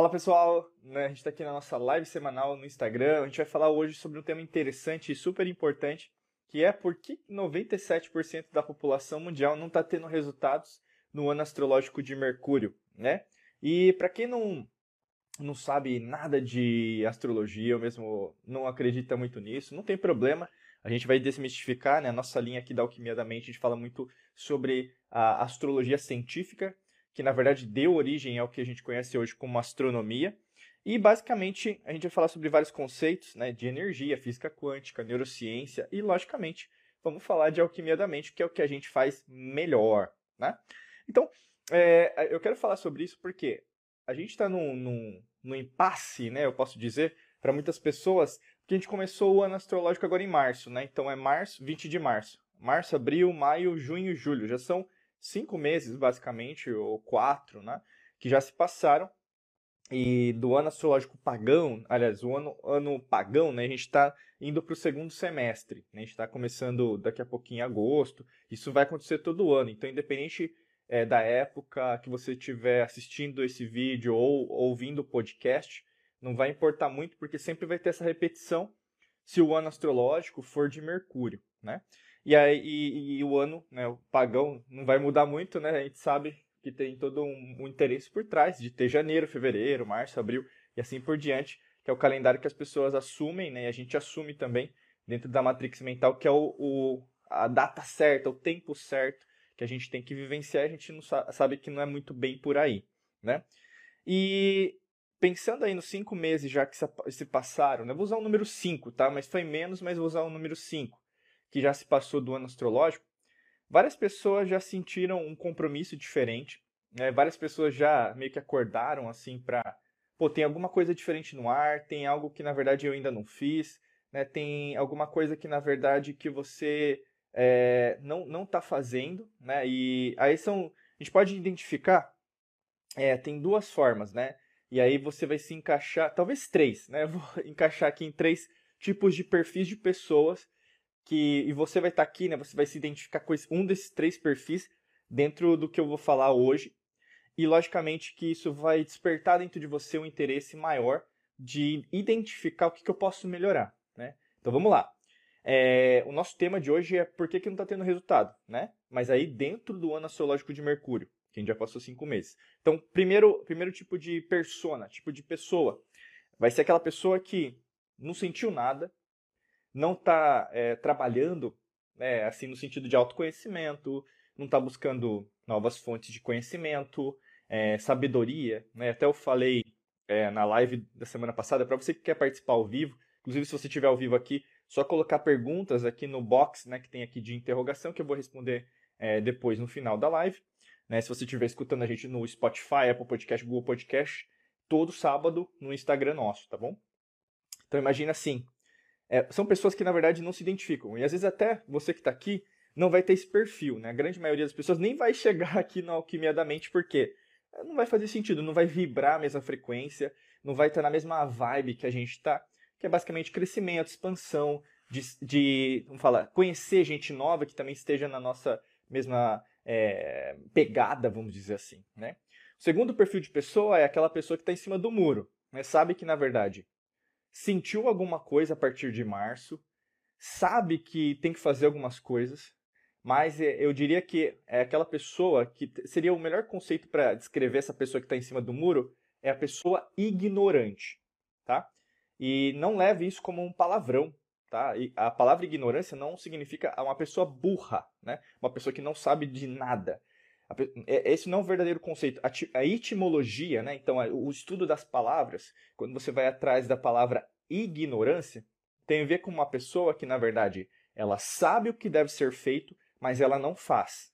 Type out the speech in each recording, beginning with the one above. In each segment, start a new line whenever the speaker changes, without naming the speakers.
Fala pessoal, né, a gente está aqui na nossa live semanal no Instagram. A gente vai falar hoje sobre um tema interessante e super importante, que é por que 97% da população mundial não está tendo resultados no ano astrológico de Mercúrio, né? E para quem não não sabe nada de astrologia, ou mesmo não acredita muito nisso, não tem problema. A gente vai desmistificar, né? A nossa linha aqui da Alquimia da Mente, a gente fala muito sobre a astrologia científica, que na verdade deu origem ao que a gente conhece hoje como astronomia. E basicamente a gente vai falar sobre vários conceitos né, de energia, física quântica, neurociência e, logicamente, vamos falar de alquimia da mente, que é o que a gente faz melhor. Né? Então, é, eu quero falar sobre isso porque a gente está num, num, num impasse, né, eu posso dizer, para muitas pessoas, que a gente começou o ano astrológico agora em março, né? Então é março, 20 de março. Março, abril, maio, junho julho. Já são cinco meses, basicamente, ou quatro, né? Que já se passaram. E do ano astrológico pagão, aliás, o ano, ano pagão, né? A gente está indo para o segundo semestre. Né? A gente está começando daqui a pouquinho em agosto. Isso vai acontecer todo ano. Então, independente é, da época que você estiver assistindo esse vídeo ou ouvindo o podcast, não vai importar muito, porque sempre vai ter essa repetição se o ano astrológico for de Mercúrio, né? E aí e, e o ano, né, o pagão, não vai mudar muito, né? A gente sabe que tem todo um, um, interesse por trás de ter janeiro, fevereiro, março, abril e assim por diante, que é o calendário que as pessoas assumem, né? E a gente assume também dentro da matrix mental, que é o, o a data certa, o tempo certo que a gente tem que vivenciar, a gente não sabe que não é muito bem por aí, né? E pensando aí nos cinco meses já que se passaram, né? vou usar o número 5, tá? Mas foi menos, mas vou usar o número 5 que já se passou do ano astrológico, várias pessoas já sentiram um compromisso diferente. Né? Várias pessoas já meio que acordaram assim para, pô, tem alguma coisa diferente no ar, tem algo que na verdade eu ainda não fiz, né? Tem alguma coisa que na verdade que você é, não não está fazendo, né? E aí são, a gente pode identificar, é, tem duas formas, né? E aí você vai se encaixar, talvez três, né? Vou encaixar aqui em três tipos de perfis de pessoas que e você vai estar tá aqui, né? Você vai se identificar com um desses três perfis dentro do que eu vou falar hoje. E logicamente que isso vai despertar dentro de você um interesse maior de identificar o que, que eu posso melhorar, né? Então vamos lá. É, o nosso tema de hoje é por que, que não está tendo resultado, né? Mas aí dentro do ano astrológico de Mercúrio, que a gente já passou cinco meses. Então, primeiro, primeiro tipo de persona, tipo de pessoa, vai ser aquela pessoa que não sentiu nada, não está é, trabalhando né, assim no sentido de autoconhecimento, não está buscando novas fontes de conhecimento, é, sabedoria. Né? Até eu falei é, na live da semana passada, para você que quer participar ao vivo, inclusive se você estiver ao vivo aqui, só colocar perguntas aqui no box né, que tem aqui de interrogação, que eu vou responder é, depois no final da live. Né? Se você estiver escutando a gente no Spotify, Apple Podcast, Google Podcast, todo sábado no Instagram nosso, tá bom? Então imagina assim, é, são pessoas que na verdade não se identificam. E às vezes até você que está aqui não vai ter esse perfil, né? A grande maioria das pessoas nem vai chegar aqui na alquimia da mente porque não vai fazer sentido, não vai vibrar a mesma frequência, não vai estar na mesma vibe que a gente está, que é basicamente crescimento, expansão, de, de vamos falar, conhecer gente nova que também esteja na nossa mesma é, pegada, vamos dizer assim, né? O segundo perfil de pessoa é aquela pessoa que está em cima do muro, né? Sabe que na verdade sentiu alguma coisa a partir de março, sabe que tem que fazer algumas coisas, mas é, eu diria que é aquela pessoa que seria o melhor conceito para descrever essa pessoa que está em cima do muro é a pessoa ignorante, tá? E não leve isso como um palavrão, tá? E a palavra ignorância não significa uma pessoa burra, né? Uma pessoa que não sabe de nada. É, esse não é um verdadeiro conceito. A etimologia, né? então o estudo das palavras, quando você vai atrás da palavra ignorância, tem a ver com uma pessoa que, na verdade, ela sabe o que deve ser feito, mas ela não faz.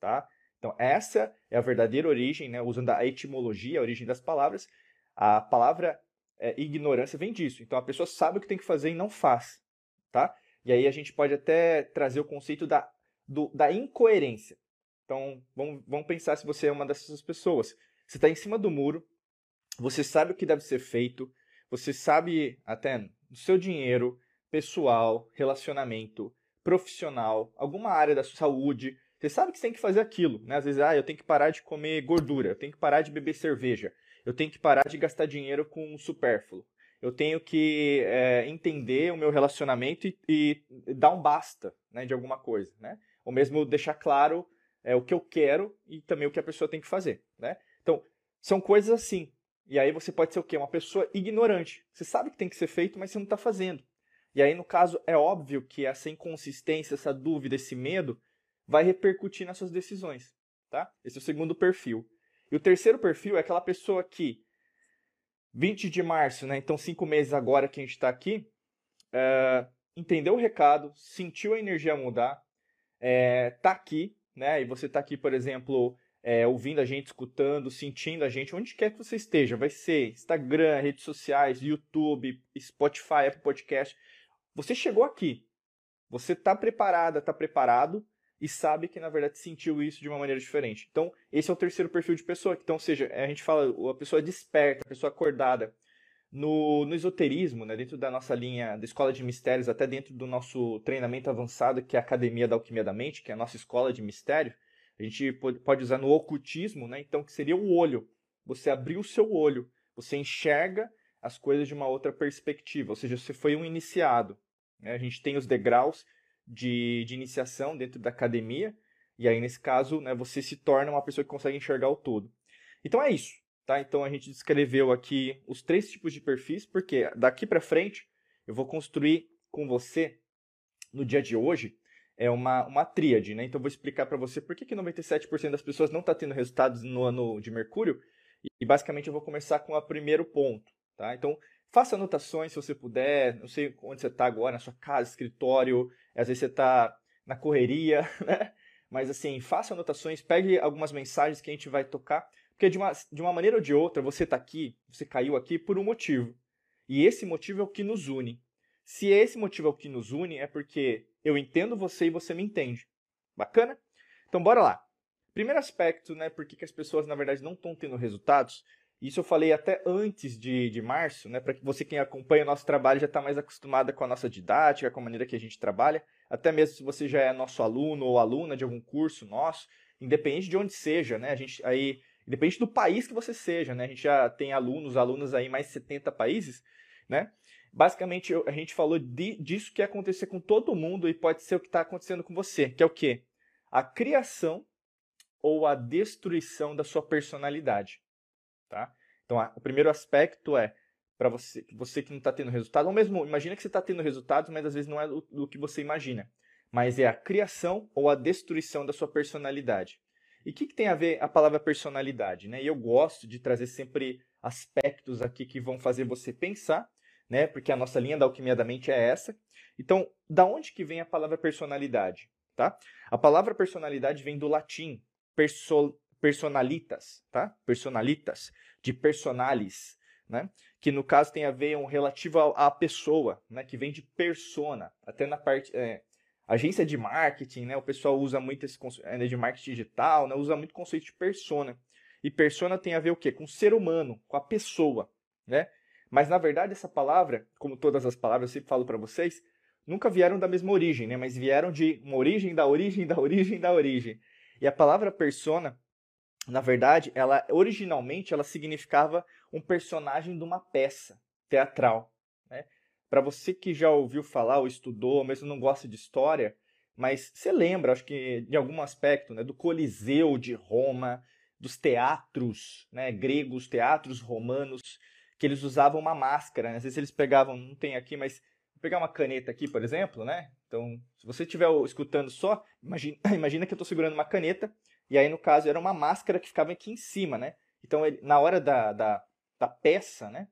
Tá? Então, essa é a verdadeira origem, né? usando a etimologia, a origem das palavras. A palavra é, ignorância vem disso. Então, a pessoa sabe o que tem que fazer e não faz. Tá? E aí a gente pode até trazer o conceito da, do, da incoerência. Então, vamos, vamos pensar se você é uma dessas pessoas. Você está em cima do muro, você sabe o que deve ser feito, você sabe até do seu dinheiro, pessoal, relacionamento, profissional, alguma área da sua saúde. Você sabe que você tem que fazer aquilo, né? Às vezes, ah, eu tenho que parar de comer gordura, eu tenho que parar de beber cerveja. Eu tenho que parar de gastar dinheiro com supérfluo. Eu tenho que é, entender o meu relacionamento e, e, dar um basta né, de alguma coisa, né? Ou mesmo deixar claro é, o que eu quero e também o que a pessoa tem que fazer, né? Então, são coisas assim. E aí você pode ser o quê? Uma pessoa ignorante. Você sabe que tem que ser feito, mas você não está fazendo. E aí, no caso, é óbvio que essa inconsistência, essa dúvida, esse medo vai repercutir nas suas decisões, tá? Esse é o segundo perfil. E o terceiro perfil é aquela pessoa que 20 de março, né? Então, cinco meses agora que a gente está aqui, é, entendeu o recado, sentiu a energia mudar, é, tá aqui, né? E você tá aqui, por exemplo, é, ouvindo a gente, escutando, sentindo a gente, onde quer que você esteja. Vai ser Instagram, redes sociais, YouTube, Spotify, Apple Podcast. Você chegou aqui. Você tá preparada, tá preparado e sabe que na verdade sentiu isso de uma maneira diferente. Então, esse é o terceiro perfil de pessoa. Então, seja, a gente fala a pessoa desperta, a pessoa acordada. No, no esoterismo, né, dentro da nossa linha da Escola de Mistérios, até dentro do nosso treinamento avançado, que é a Academia da Alquimia da Mente, que é a nossa escola de mistério, a gente pode usar no ocultismo, né, então, que seria o olho. Você abriu o seu olho, você enxerga as coisas de uma outra perspectiva, ou seja, você foi um iniciado. Né? A gente tem os degraus de, de iniciação dentro da academia, e aí nesse caso né, você se torna uma pessoa que consegue enxergar o todo. Então é isso. Tá? Então a gente descreveu aqui os três tipos de perfis, porque daqui para frente eu vou construir com você no dia de hoje é uma, uma tríade, né? Então eu vou explicar para você por que, que 97% das pessoas não está tendo resultados no ano de Mercúrio. E basicamente eu vou começar com o primeiro ponto, tá? Então faça anotações se você puder, não sei onde você está agora, na sua casa, escritório, às vezes você está na correria, né? Mas assim, faça anotações, pegue algumas mensagens que a gente vai tocar, porque de uma, de uma maneira ou de outra você está aqui, você caiu aqui por um motivo. E esse motivo é o que nos une. Se esse motivo é o que nos une, é porque eu entendo você e você me entende. Bacana? Então bora lá. Primeiro aspecto, né, por que as pessoas na verdade não estão tendo resultados, isso eu falei até antes de, de março, né? Para que você quem acompanha o nosso trabalho já está mais acostumada com a nossa didática, com a maneira que a gente trabalha. Até mesmo se você já é nosso aluno ou aluna de algum curso nosso, independente de onde seja, né? A gente aí, independente do país que você seja, né? A gente já tem alunos, alunas aí em mais de 70 países, né? Basicamente, a gente falou de, disso que ia acontecer com todo mundo e pode ser o que está acontecendo com você, que é o quê? A criação ou a destruição da sua personalidade. Tá? Então, a, o primeiro aspecto é para você, você que não está tendo resultado, ou mesmo imagina que você está tendo resultados, mas às vezes não é do, do que você imagina. Mas é a criação ou a destruição da sua personalidade. E o que, que, tem a ver a palavra personalidade? Né? E eu gosto de trazer sempre aspectos aqui que vão fazer você pensar, né? porque a nossa linha da alquimia da mente é essa. Então, da onde que vem a palavra personalidade? Tá? A palavra personalidade vem do latim perso personalitas, tá? Personalitas, de personalis, né? Que no caso tem a ver um relativo à pessoa, né? Que vem de persona, até na parte é, agência de marketing, né? O pessoal usa muito esse conceito é, de marketing digital, né? Usa muito o conceito de persona. E persona tem a ver o quê? Com o ser humano, com a pessoa, né? Mas na verdade essa palavra, como todas as palavras eu sempre falo para vocês, nunca vieram da mesma origem, né? Mas vieram de uma origem da origem da origem da origem. E a palavra persona na verdade, ela originalmente ela significava um personagem de uma peça teatral. Para você que já ouviu falar ou estudou, ou mesmo não gosta de história, mas você lembra, acho que de algum aspecto, né, do Coliseu de Roma, dos teatros né, gregos, teatros romanos, que eles usavam uma máscara. Né? Às vezes eles pegavam, não tem aqui, mas vou pegar uma caneta aqui, por exemplo, né? Então, se você estiver escutando só, imagina, imagina que eu estou segurando uma caneta e aí, no caso, era uma máscara que ficava aqui em cima, né? Então, ele, na hora da, da, da peça, né?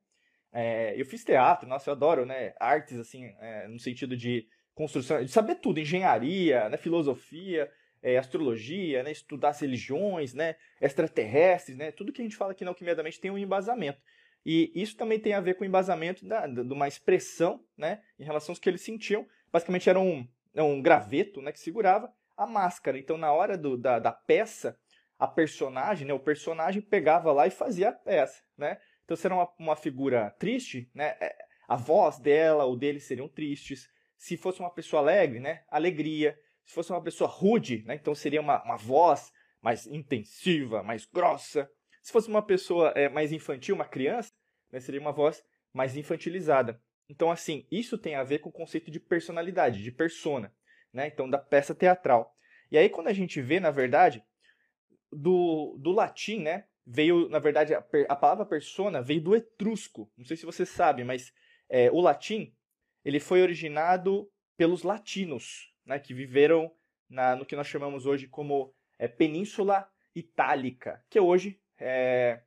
É, eu fiz teatro, nossa, eu adoro, né? Artes, assim, é, no sentido de construção, de saber tudo, engenharia, né? filosofia, é, astrologia, né? Estudar as religiões, né? Extraterrestres, né? Tudo que a gente fala aqui na Alquimia da Mente tem um embasamento. E isso também tem a ver com o embasamento da, de uma expressão, né? Em relação aos que eles sentiam. Basicamente era um, um graveto, né? Que segurava a máscara. Então, na hora do, da, da peça, a personagem, né, o personagem pegava lá e fazia a peça, né? Então, se era uma, uma figura triste, né, é, a voz dela ou dele seriam tristes. Se fosse uma pessoa alegre, né, alegria. Se fosse uma pessoa rude, né, então seria uma, uma voz mais intensiva, mais grossa. Se fosse uma pessoa é, mais infantil, uma criança, né, seria uma voz mais infantilizada. Então, assim, isso tem a ver com o conceito de personalidade, de persona, né? Então, da peça teatral. E aí, quando a gente vê, na verdade, do, do latim, né? Veio, na verdade, a, a palavra persona veio do etrusco. Não sei se você sabe, mas é, o latim ele foi originado pelos latinos, né? Que viveram na, no que nós chamamos hoje como é, Península Itálica, que hoje é,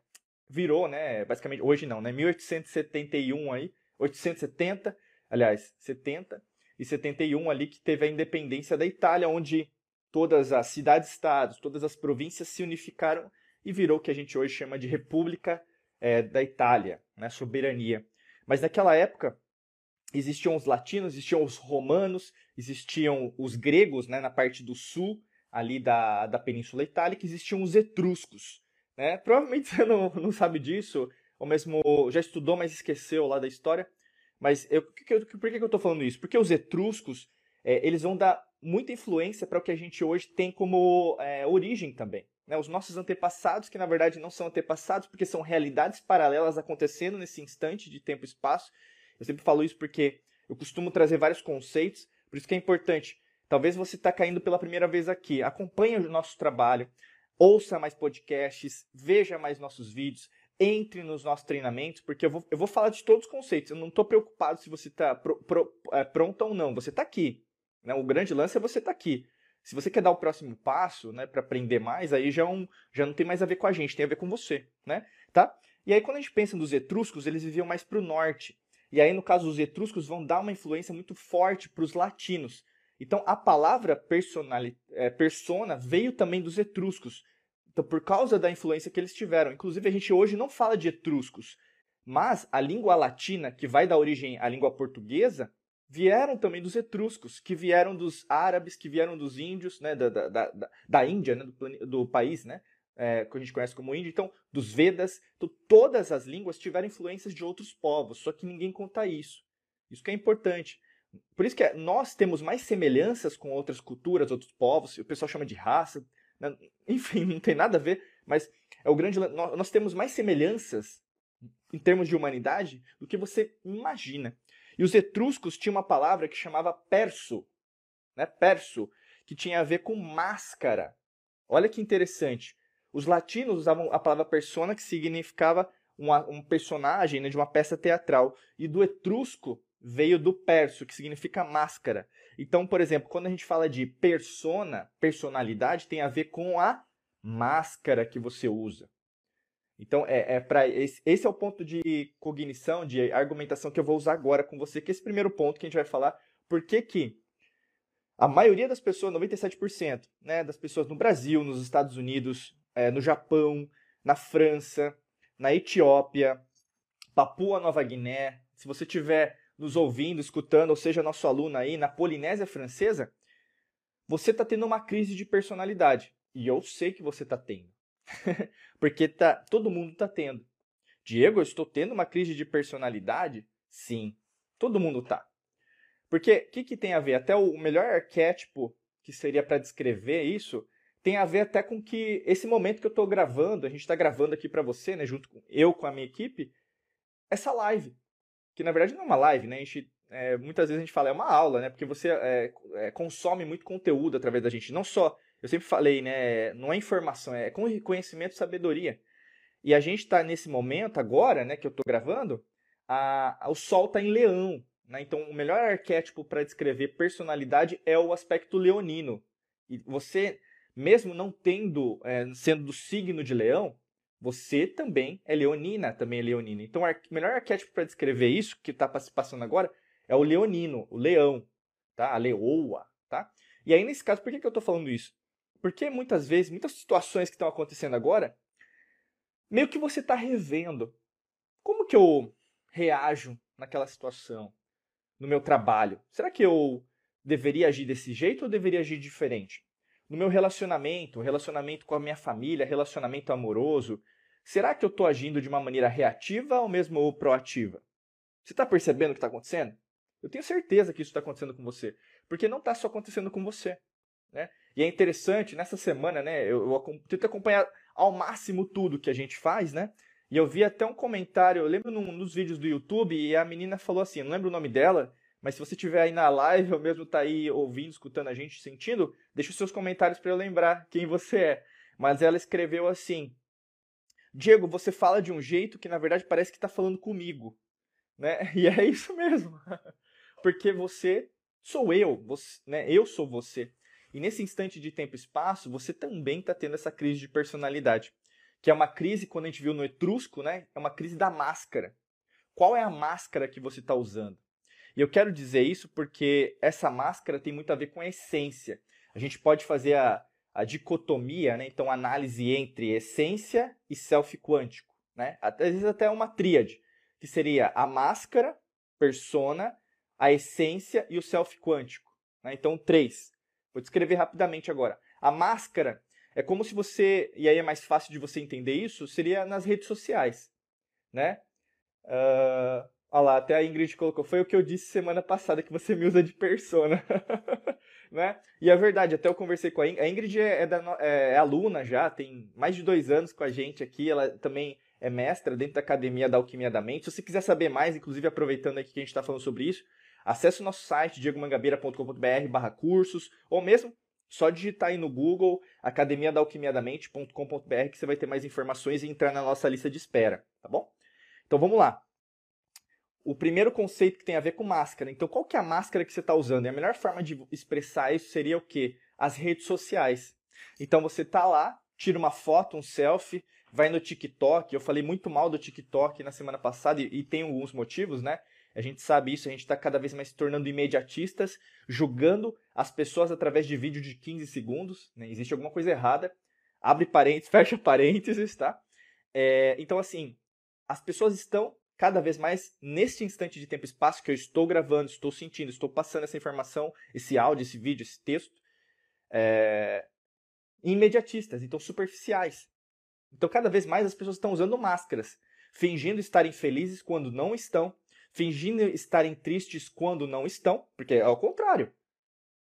virou, né? Basicamente, hoje não, né? 1871 aí, 870, aliás, 70 e 71 ali que teve a independência da Itália, onde todas as cidades-estados, todas as províncias se unificaram e virou o que a gente hoje chama de República é, da Itália, né, soberania. Mas naquela época existiam os latinos, existiam os romanos, existiam os gregos né, na parte do sul ali da, da Península Itálica, existiam os etruscos. Né? Provavelmente você não, não sabe disso, ou mesmo já estudou, mas esqueceu lá da história. Mas eu, por que, por que eu estou falando isso? Porque os etruscos é, eles vão dar muita influência para o que a gente hoje tem como é, origem também. Né? Os nossos antepassados, que na verdade não são antepassados, porque são realidades paralelas acontecendo nesse instante de tempo e espaço. Eu sempre falo isso porque eu costumo trazer vários conceitos, por isso que é importante. Talvez você está caindo pela primeira vez aqui. Acompanhe o nosso trabalho, ouça mais podcasts, veja mais nossos vídeos, entre nos nossos treinamentos, porque eu vou, eu vou falar de todos os conceitos. Eu não estou preocupado se você está pro, pro, é, pronto ou não. Você está aqui. Né? O grande lance é você estar tá aqui. Se você quer dar o próximo passo, né, para aprender mais, aí já, é um, já não tem mais a ver com a gente, tem a ver com você, né? Tá? E aí quando a gente pensa nos etruscos, eles viviam mais para o norte. E aí no caso os etruscos vão dar uma influência muito forte para os latinos. Então a palavra é, persona veio também dos etruscos. Então por causa da influência que eles tiveram. Inclusive a gente hoje não fala de etruscos, mas a língua latina que vai dar origem à língua portuguesa vieram também dos etruscos, que vieram dos árabes, que vieram dos índios, né, da, da, da, da Índia, né, do, do país, né, é, que a gente conhece como Índia, então, dos Vedas. Então, todas as línguas tiveram influências de outros povos, só que ninguém conta isso. Isso que é importante. Por isso que é, nós temos mais semelhanças com outras culturas, outros povos, o pessoal chama de raça, né? enfim, não tem nada a ver, mas é o grande nós temos mais semelhanças em termos de humanidade do que você imagina. E os etruscos tinham uma palavra que chamava perso, né? perso, que tinha a ver com máscara. Olha que interessante. Os latinos usavam a palavra persona, que significava uma, um personagem né, de uma peça teatral. E do etrusco veio do perso, que significa máscara. Então, por exemplo, quando a gente fala de persona, personalidade, tem a ver com a máscara que você usa. Então, é, é para esse, esse, é o ponto de cognição, de argumentação que eu vou usar agora com você, que é esse primeiro ponto que a gente vai falar. Por que que a maioria das pessoas, 97%, né, das pessoas no Brasil, nos Estados Unidos, é, no Japão, na França, na Etiópia, Papua Nova Guiné, se você estiver nos ouvindo, escutando, ou seja, nosso aluno aí na Polinésia Francesa, você está tendo uma crise de personalidade. E eu sei que você está tendo. Porque tá, todo mundo está tendo. Diego, eu estou tendo uma crise de personalidade? Sim, todo mundo tá. Porque o que, que tem a ver? Até o melhor arquétipo que seria para descrever isso tem a ver até com que esse momento que eu estou gravando, a gente está gravando aqui para você, né, junto com eu com a minha equipe, essa live, que na verdade não é uma live, né? A gente é, muitas vezes a gente fala é uma aula, né? Porque você é, é, consome muito conteúdo através da gente, não só eu sempre falei, né? Não é informação, é conhecimento e sabedoria. E a gente está nesse momento agora, né? Que eu estou gravando, a, a, o Sol está em Leão. Né? Então, o melhor arquétipo para descrever personalidade é o aspecto leonino. E você, mesmo não tendo, é, sendo do signo de Leão, você também é leonina, também é leonina. Então, o melhor arquétipo para descrever isso que está se passando agora é o leonino, o leão, tá? A leoa, tá? E aí, nesse caso, por que, que eu estou falando isso? Porque muitas vezes, muitas situações que estão acontecendo agora, meio que você está revendo. Como que eu reajo naquela situação, no meu trabalho? Será que eu deveria agir desse jeito ou deveria agir diferente? No meu relacionamento, relacionamento com a minha família, relacionamento amoroso, será que eu estou agindo de uma maneira reativa ou mesmo proativa? Você está percebendo o que está acontecendo? Eu tenho certeza que isso está acontecendo com você, porque não está só acontecendo com você. Né? E é interessante, nessa semana, né, eu, eu tento acompanhar ao máximo tudo que a gente faz, né? E eu vi até um comentário, eu lembro num, nos vídeos do YouTube, e a menina falou assim, não lembro o nome dela, mas se você estiver aí na live ou mesmo tá aí ouvindo, escutando a gente, sentindo, deixa os seus comentários para eu lembrar quem você é. Mas ela escreveu assim: Diego, você fala de um jeito que na verdade parece que está falando comigo, né? E é isso mesmo, porque você sou eu, você, né? Eu sou você. E nesse instante de tempo e espaço, você também está tendo essa crise de personalidade que é uma crise, quando a gente viu no Etrusco, né? É uma crise da máscara. Qual é a máscara que você está usando? E eu quero dizer isso porque essa máscara tem muito a ver com a essência. A gente pode fazer a, a dicotomia, né? então análise entre essência e self quântico. Né? Às vezes até uma tríade, que seria a máscara, persona, a essência e o self quântico. Né? Então, três. Vou descrever rapidamente agora. A máscara é como se você, e aí é mais fácil de você entender isso, seria nas redes sociais, né? Uh, olha lá, até a Ingrid colocou, foi o que eu disse semana passada, que você me usa de persona, né? E é verdade, até eu conversei com a Ingrid, a Ingrid é, é, da, é, é aluna já, tem mais de dois anos com a gente aqui, ela também é mestra dentro da Academia da Alquimia da Mente. Se você quiser saber mais, inclusive aproveitando aqui que a gente está falando sobre isso, acesse o nosso site, diegomangabeira.com.br barra cursos, ou mesmo só digitar aí no Google academia da alquimia da mente.com.br que você vai ter mais informações e entrar na nossa lista de espera, tá bom? Então vamos lá. O primeiro conceito que tem a ver com máscara. Então, qual que é a máscara que você está usando? E a melhor forma de expressar isso seria o quê? As redes sociais. Então, você tá lá, tira uma foto, um selfie, vai no TikTok. Eu falei muito mal do TikTok na semana passada e, e tem alguns motivos, né? A gente sabe isso, a gente está cada vez mais se tornando imediatistas, julgando as pessoas através de vídeo de 15 segundos. Né? Existe alguma coisa errada. Abre parênteses, fecha parênteses, tá? É, então, assim, as pessoas estão cada vez mais neste instante de tempo e espaço que eu estou gravando, estou sentindo, estou passando essa informação, esse áudio, esse vídeo, esse texto, é, imediatistas, então superficiais. Então, cada vez mais as pessoas estão usando máscaras, fingindo estarem felizes quando não estão, fingindo estarem tristes quando não estão, porque é ao contrário,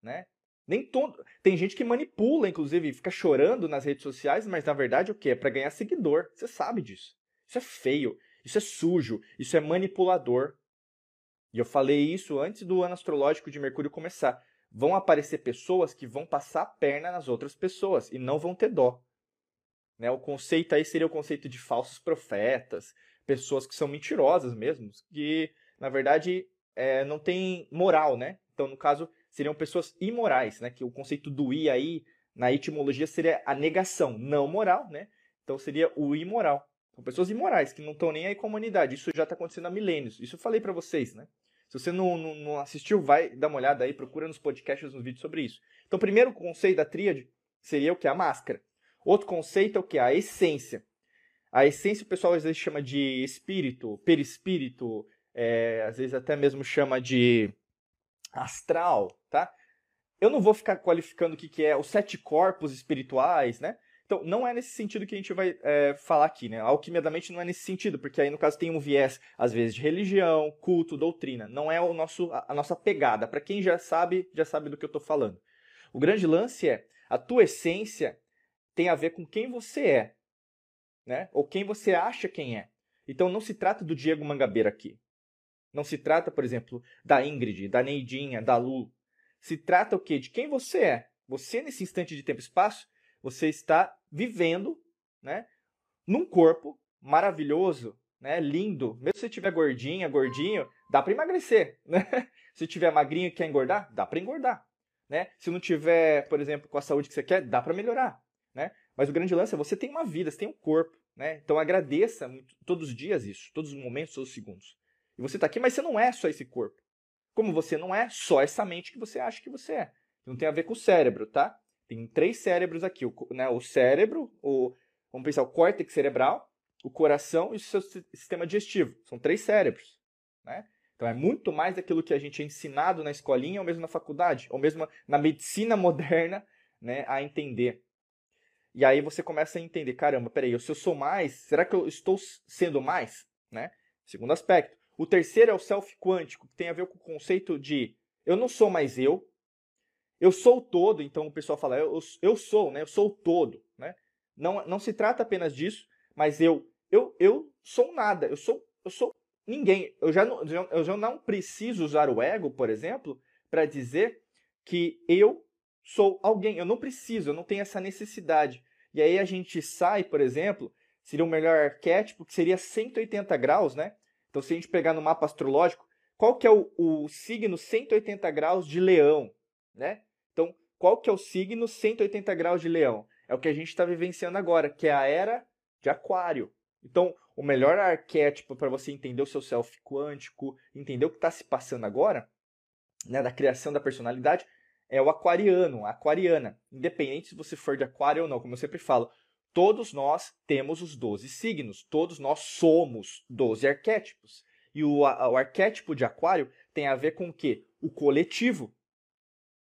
né? Nem todo... Tem gente que manipula, inclusive, fica chorando nas redes sociais, mas na verdade o que? É para ganhar seguidor. Você sabe disso. Isso é feio, isso é sujo, isso é manipulador. E eu falei isso antes do ano astrológico de Mercúrio começar. Vão aparecer pessoas que vão passar a perna nas outras pessoas e não vão ter dó. Né? O conceito aí seria o conceito de falsos profetas, pessoas que são mentirosas mesmo, que na verdade é, não tem moral, né? Então, no caso, seriam pessoas imorais, né? Que o conceito do i aí, na etimologia, seria a negação, não moral, né? Então seria o imoral. São pessoas imorais, que não estão nem aí com a humanidade. Isso já está acontecendo há milênios. Isso eu falei para vocês, né? Se você não, não, não, assistiu, vai dar uma olhada aí, procura nos podcasts, nos vídeos sobre isso. Então, primeiro conceito da tríade seria o que? A máscara. Outro conceito é o que? A essência. A essência o pessoal às vezes chama de espírito, perispírito, é, às vezes até mesmo chama de astral, tá? Eu não vou ficar qualificando o que, que é os sete corpos espirituais, né? Então, não é nesse sentido que a gente vai é, falar aqui, né? Alquimia da mente não é nesse sentido, porque aí, no caso, tem um viés, às vezes, de religião, culto, doutrina. Não é o nosso, a nossa pegada. Para quem já sabe, já sabe do que eu estou falando. O grande lance é, a tua essência tem a ver com quem você é, né? Ou quem você acha quem é. Então não se trata do Diego Mangabeira aqui. Não se trata, por exemplo, da Ingrid, da Neidinha, da Lu. Se trata o quê? De quem você é. Você, nesse instante de tempo e espaço, você está vivendo né, num corpo maravilhoso, né, lindo. Mesmo se você estiver gordinha, gordinho, dá para emagrecer. Né? Se tiver magrinho e quer engordar, dá para engordar. Né? Se não tiver, por exemplo, com a saúde que você quer, dá para melhorar. Né? Mas o grande lance é você tem uma vida, você tem um corpo. Né? Então agradeça muito, todos os dias isso, todos os momentos, todos os segundos. E você está aqui, mas você não é só esse corpo. Como você não é só essa mente que você acha que você é. Não tem a ver com o cérebro, tá? Tem três cérebros aqui. O, né, o cérebro, o, vamos pensar, o córtex cerebral, o coração e o seu sistema digestivo. São três cérebros. Né? Então é muito mais daquilo que a gente é ensinado na escolinha ou mesmo na faculdade, ou mesmo na medicina moderna né, a entender. E aí você começa a entender, caramba, peraí, se eu sou mais, será que eu estou sendo mais? Né? Segundo aspecto. O terceiro é o self quântico, que tem a ver com o conceito de eu não sou mais eu, eu sou o todo, então o pessoal fala, eu, eu sou, né? Eu sou o todo, né? Não, não se trata apenas disso, mas eu eu, eu sou nada, eu sou eu sou ninguém. Eu já não, eu já não preciso usar o ego, por exemplo, para dizer que eu sou alguém. Eu não preciso, eu não tenho essa necessidade. E aí a gente sai, por exemplo, seria o melhor arquétipo, que seria 180 graus, né? Então, se a gente pegar no mapa astrológico, qual que é o, o signo 180 graus de leão, né? Então, qual que é o signo 180 graus de leão? É o que a gente está vivenciando agora, que é a era de aquário. Então, o melhor arquétipo para você entender o seu self quântico, entender o que está se passando agora, né, da criação da personalidade, é o aquariano, a aquariana. Independente se você for de aquário ou não, como eu sempre falo, todos nós temos os 12 signos, todos nós somos 12 arquétipos. E o, a, o arquétipo de aquário tem a ver com o quê? O coletivo.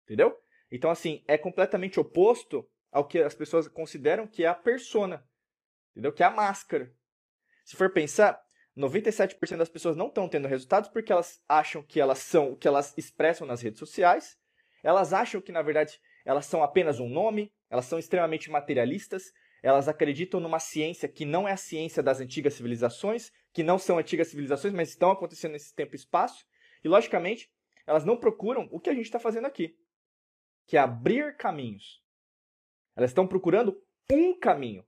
Entendeu? Então, assim, é completamente oposto ao que as pessoas consideram que é a persona. Entendeu? Que é a máscara. Se for pensar, 97% das pessoas não estão tendo resultados porque elas acham que elas são o que elas expressam nas redes sociais. Elas acham que, na verdade, elas são apenas um nome, elas são extremamente materialistas, elas acreditam numa ciência que não é a ciência das antigas civilizações, que não são antigas civilizações, mas estão acontecendo nesse tempo e espaço. E, logicamente, elas não procuram o que a gente está fazendo aqui, que é abrir caminhos. Elas estão procurando um caminho.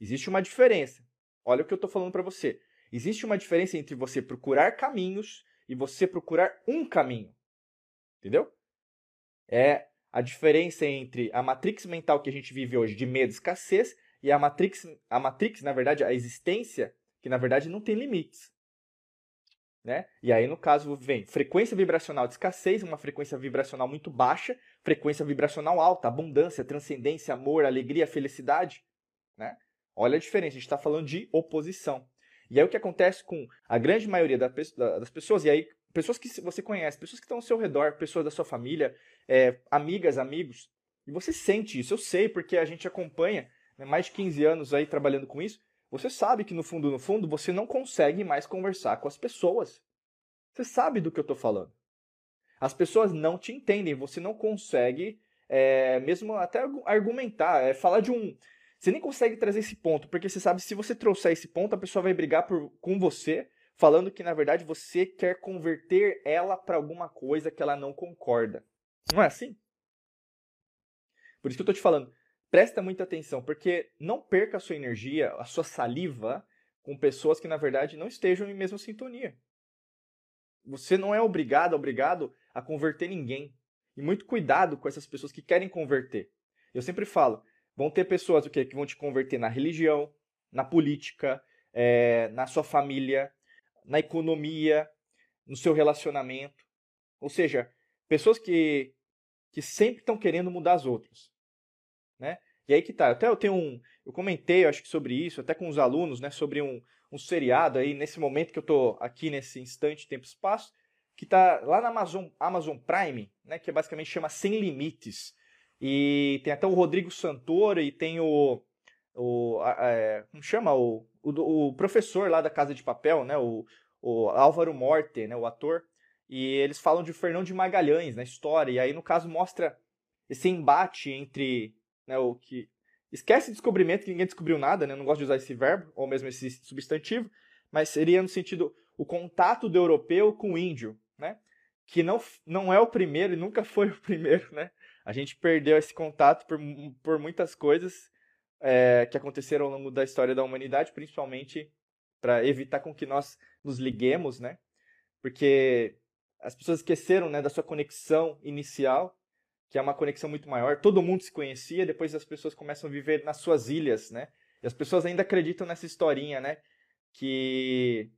Existe uma diferença. Olha o que eu estou falando para você. Existe uma diferença entre você procurar caminhos e você procurar um caminho. Entendeu? É a diferença entre a matrix mental que a gente vive hoje de medo e escassez e a matrix, a matrix, na verdade, a existência, que na verdade não tem limites. Né? E aí, no caso, vem frequência vibracional de escassez, uma frequência vibracional muito baixa, frequência vibracional alta, abundância, transcendência, amor, alegria, felicidade. Né? Olha a diferença, a gente está falando de oposição. E aí o que acontece com a grande maioria das pessoas, e aí pessoas que você conhece, pessoas que estão ao seu redor, pessoas da sua família, é, amigas, amigos, e você sente isso, eu sei, porque a gente acompanha né, mais de 15 anos aí trabalhando com isso, você sabe que no fundo, no fundo, você não consegue mais conversar com as pessoas. Você sabe do que eu estou falando. As pessoas não te entendem, você não consegue é, mesmo até argumentar, é, falar de um. Você nem consegue trazer esse ponto, porque você sabe se você trouxer esse ponto, a pessoa vai brigar por, com você falando que na verdade você quer converter ela para alguma coisa que ela não concorda. Não é assim? Por isso que eu estou te falando, presta muita atenção, porque não perca a sua energia, a sua saliva com pessoas que na verdade não estejam em mesma sintonia. Você não é obrigado, obrigado a converter ninguém. E muito cuidado com essas pessoas que querem converter. Eu sempre falo, vão ter pessoas o quê? que vão te converter na religião, na política, é, na sua família, na economia, no seu relacionamento. Ou seja, pessoas que, que sempre estão querendo mudar as outras. Né? E aí que tá. Até eu tenho um. Eu comentei, eu acho que sobre isso, até com os alunos, né? Sobre um, um seriado aí, nesse momento que eu estou aqui nesse instante, tempo e espaço, que está lá na Amazon, Amazon Prime, né? Que basicamente chama Sem Limites. E tem até o Rodrigo Santoro e tem o. o é, como chama? O, o, o, professor lá da Casa de Papel, né? O, o Álvaro Morte, né? O ator. E eles falam de Fernão de Magalhães na história. E aí, no caso, mostra esse embate entre né, o que. Esquece descobrimento, que ninguém descobriu nada, né? Não gosto de usar esse verbo, ou mesmo esse substantivo, mas seria no sentido o contato do europeu com o índio, né? Que não, não é o primeiro e nunca foi o primeiro, né? A gente perdeu esse contato por, por muitas coisas é, que aconteceram ao longo da história da humanidade, principalmente para evitar com que nós nos liguemos, né? Porque as pessoas esqueceram né, da sua conexão inicial, que é uma conexão muito maior. Todo mundo se conhecia, depois as pessoas começam a viver nas suas ilhas, né? E as pessoas ainda acreditam nessa historinha, né? Que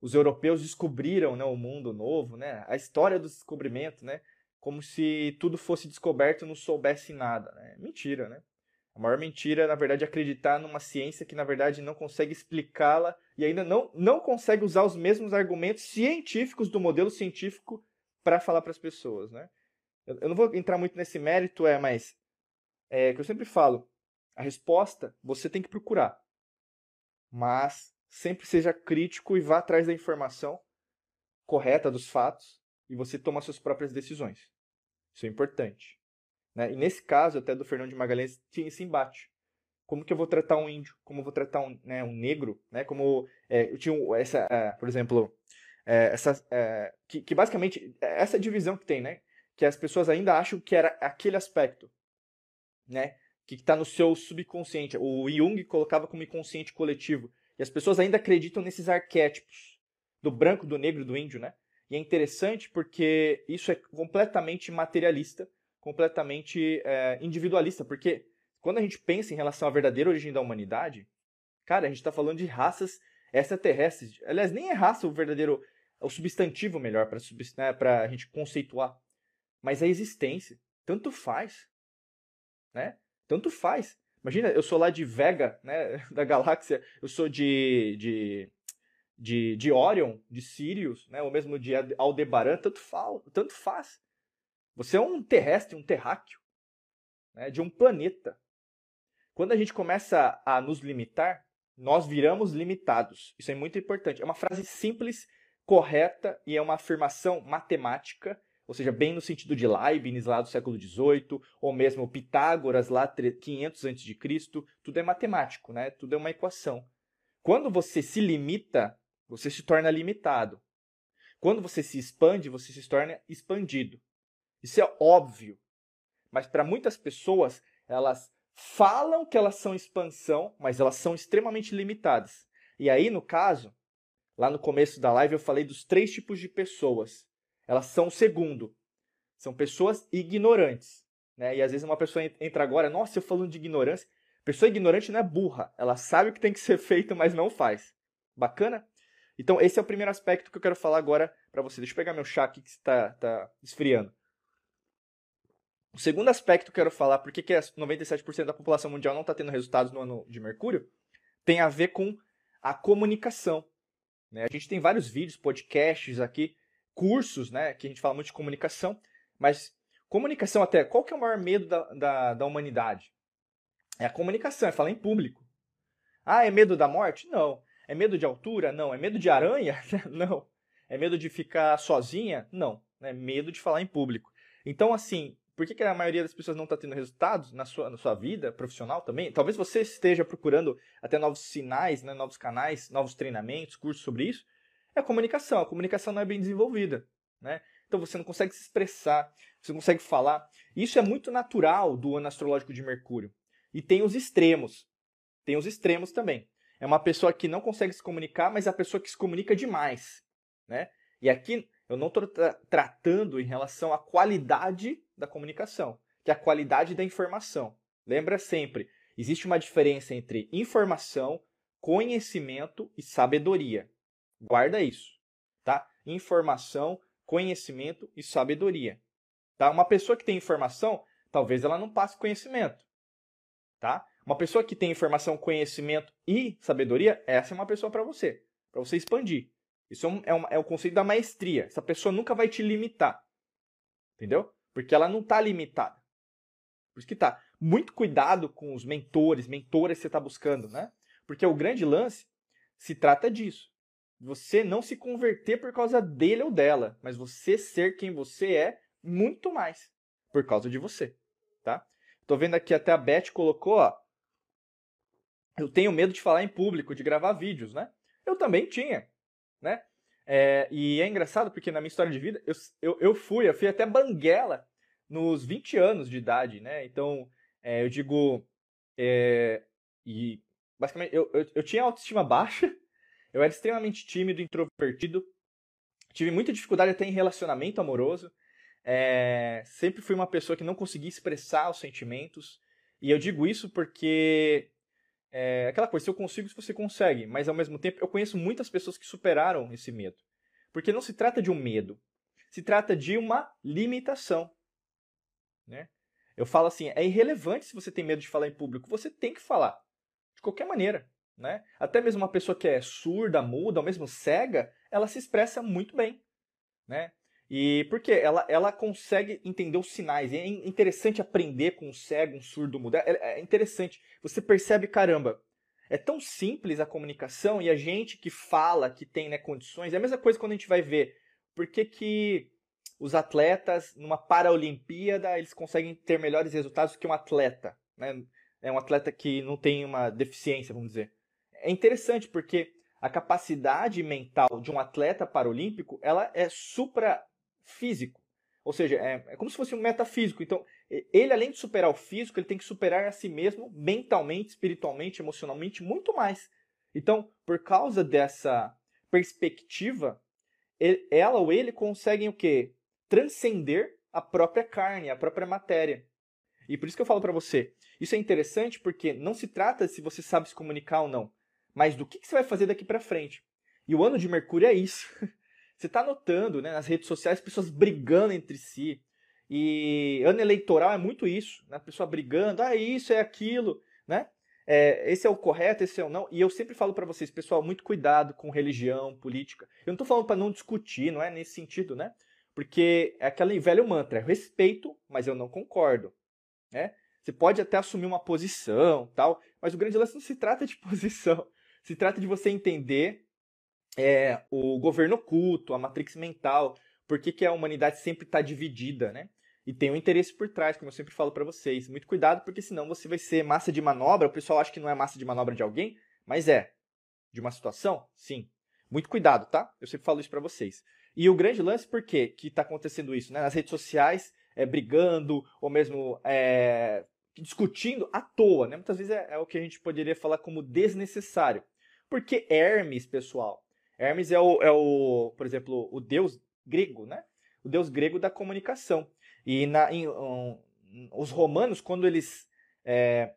os europeus descobriram né, o mundo novo, né? A história do descobrimento, né? como se tudo fosse descoberto e não soubesse nada. Né? Mentira, né? A maior mentira é, na verdade, acreditar numa ciência que, na verdade, não consegue explicá-la e ainda não, não consegue usar os mesmos argumentos científicos do modelo científico para falar para as pessoas, né? Eu, eu, não vou entrar muito nesse mérito, é, mas é que eu sempre falo, a resposta você tem que procurar, mas sempre seja crítico e vá atrás da informação correta dos fatos e você toma suas próprias decisões. Isso é importante. Né? E nesse caso, até do Fernando de Magalhães, tinha esse embate. Como que eu vou tratar um índio? Como eu vou tratar um, né, um negro? Né? Como é, eu tinha essa, é, por exemplo, é, essa, é, que, que, basicamente é essa divisão que tem, né? Que as pessoas ainda acham que era aquele aspecto, né? Que está no seu subconsciente. O Jung colocava como inconsciente coletivo. E as pessoas ainda acreditam nesses arquétipos do branco, do negro, do índio, né? E é interessante porque isso é completamente materialista, completamente é, individualista, porque quando a gente pensa em relação à verdadeira origem da humanidade, cara, a gente está falando de raças extraterrestres. Aliás, nem é raça o verdadeiro, o substantivo melhor para né, a gente conceituar, mas a existência. Tanto faz, né? Tanto faz. Imagina, eu sou lá de Vega, né, da galáxia, eu sou de, de, de, de Orion, de Sirius, né, ou mesmo de Aldebaran, tanto, fala, tanto faz. Você é um terrestre, um terráqueo, né, de um planeta. Quando a gente começa a nos limitar, nós viramos limitados. Isso é muito importante. É uma frase simples, correta e é uma afirmação matemática, ou seja, bem no sentido de Leibniz lá do século XVIII, ou mesmo Pitágoras lá 500 a.C., tudo é matemático, né? Tudo é uma equação. Quando você se limita, você se torna limitado. Quando você se expande, você se torna expandido. Isso é óbvio. Mas para muitas pessoas, elas falam que elas são expansão, mas elas são extremamente limitadas. E aí, no caso, lá no começo da live eu falei dos três tipos de pessoas. Elas são o segundo. São pessoas ignorantes. Né? E às vezes uma pessoa entra agora, nossa, eu falando de ignorância. Pessoa ignorante não é burra. Ela sabe o que tem que ser feito, mas não faz. Bacana? Então, esse é o primeiro aspecto que eu quero falar agora para você. Deixa eu pegar meu chá aqui que está tá esfriando. O segundo aspecto que eu quero falar, por que 97% da população mundial não está tendo resultados no ano de Mercúrio, tem a ver com a comunicação. Né? A gente tem vários vídeos, podcasts aqui, cursos, né, que a gente fala muito de comunicação, mas comunicação até, qual que é o maior medo da, da, da humanidade? É a comunicação, é falar em público. Ah, é medo da morte? Não. É medo de altura? Não. É medo de aranha? Não. É medo de ficar sozinha? Não. É medo de falar em público. Então, assim, por que, que a maioria das pessoas não está tendo resultados na sua, na sua vida profissional também? Talvez você esteja procurando até novos sinais, né, novos canais, novos treinamentos, cursos sobre isso. É a comunicação. A comunicação não é bem desenvolvida. Né? Então você não consegue se expressar, você não consegue falar. Isso é muito natural do ano astrológico de Mercúrio. E tem os extremos. Tem os extremos também. É uma pessoa que não consegue se comunicar, mas é a pessoa que se comunica demais. Né? E aqui eu não estou tra tratando em relação à qualidade da comunicação, que é a qualidade da informação. Lembra sempre, existe uma diferença entre informação, conhecimento e sabedoria. Guarda isso, tá? Informação, conhecimento e sabedoria. Tá? Uma pessoa que tem informação, talvez ela não passe conhecimento, tá? Uma pessoa que tem informação, conhecimento e sabedoria, essa é uma pessoa para você, para você expandir. Isso é, um, é, é o conceito da maestria. Essa pessoa nunca vai te limitar. Entendeu? Porque ela não está limitada. Por isso que tá. Muito cuidado com os mentores, mentoras que você está buscando, né? Porque o grande lance se trata disso. Você não se converter por causa dele ou dela, mas você ser quem você é muito mais por causa de você, tá? Tô vendo aqui até a Beth colocou, ó. Eu tenho medo de falar em público, de gravar vídeos, né? Eu também tinha né? É, e é engraçado porque na minha história de vida, eu, eu, eu fui, eu fui até banguela nos 20 anos de idade, né? Então, é, eu digo, é, e basicamente, eu, eu, eu tinha autoestima baixa, eu era extremamente tímido, introvertido, tive muita dificuldade até em relacionamento amoroso, é, sempre fui uma pessoa que não conseguia expressar os sentimentos, e eu digo isso porque é aquela coisa, se eu consigo, se você consegue. Mas ao mesmo tempo, eu conheço muitas pessoas que superaram esse medo. Porque não se trata de um medo, se trata de uma limitação. Né? Eu falo assim, é irrelevante se você tem medo de falar em público, você tem que falar. De qualquer maneira. Né? Até mesmo uma pessoa que é surda, muda, ou mesmo cega, ela se expressa muito bem. Né? E porque ela, ela consegue entender os sinais. É interessante aprender com um cego, um surdo, mudo. É, é interessante. Você percebe, caramba, é tão simples a comunicação e a gente que fala, que tem né, condições. É a mesma coisa quando a gente vai ver por que, que os atletas, numa Paralimpíada, eles conseguem ter melhores resultados que um atleta. Né? é um atleta que não tem uma deficiência, vamos dizer. É interessante porque a capacidade mental de um atleta paralímpico ela é suprafísico. Ou seja, é, é como se fosse um metafísico. Então, ele, além de superar o físico, ele tem que superar a si mesmo mentalmente, espiritualmente, emocionalmente, muito mais. Então, por causa dessa perspectiva, ela ou ele conseguem o quê? Transcender a própria carne, a própria matéria. E por isso que eu falo para você, isso é interessante porque não se trata se você sabe se comunicar ou não, mas do que, que você vai fazer daqui para frente. E o ano de Mercúrio é isso. Você está notando né, nas redes sociais pessoas brigando entre si. E ano eleitoral é muito isso, né? A pessoa brigando, ah, isso é aquilo, né? É, esse é o correto, esse é o não. E eu sempre falo para vocês, pessoal, muito cuidado com religião, política. Eu não estou falando para não discutir, não é nesse sentido, né? Porque é aquele velho mantra, respeito, mas eu não concordo, né? Você pode até assumir uma posição, tal, mas o grande lance não se trata de posição. Se trata de você entender é, o governo oculto, a matrix mental, por que, que a humanidade sempre está dividida, né? E tem um interesse por trás, como eu sempre falo para vocês. Muito cuidado, porque senão você vai ser massa de manobra. O pessoal acha que não é massa de manobra de alguém, mas é. De uma situação? Sim. Muito cuidado, tá? Eu sempre falo isso para vocês. E o grande lance, por quê que está acontecendo isso? Né? Nas redes sociais, é, brigando, ou mesmo é, discutindo à toa, né? Muitas vezes é, é o que a gente poderia falar como desnecessário. Porque Hermes, pessoal, Hermes é o, é o, por exemplo, o deus grego, né? O deus grego da comunicação. E na, em, um, os romanos, quando eles, é,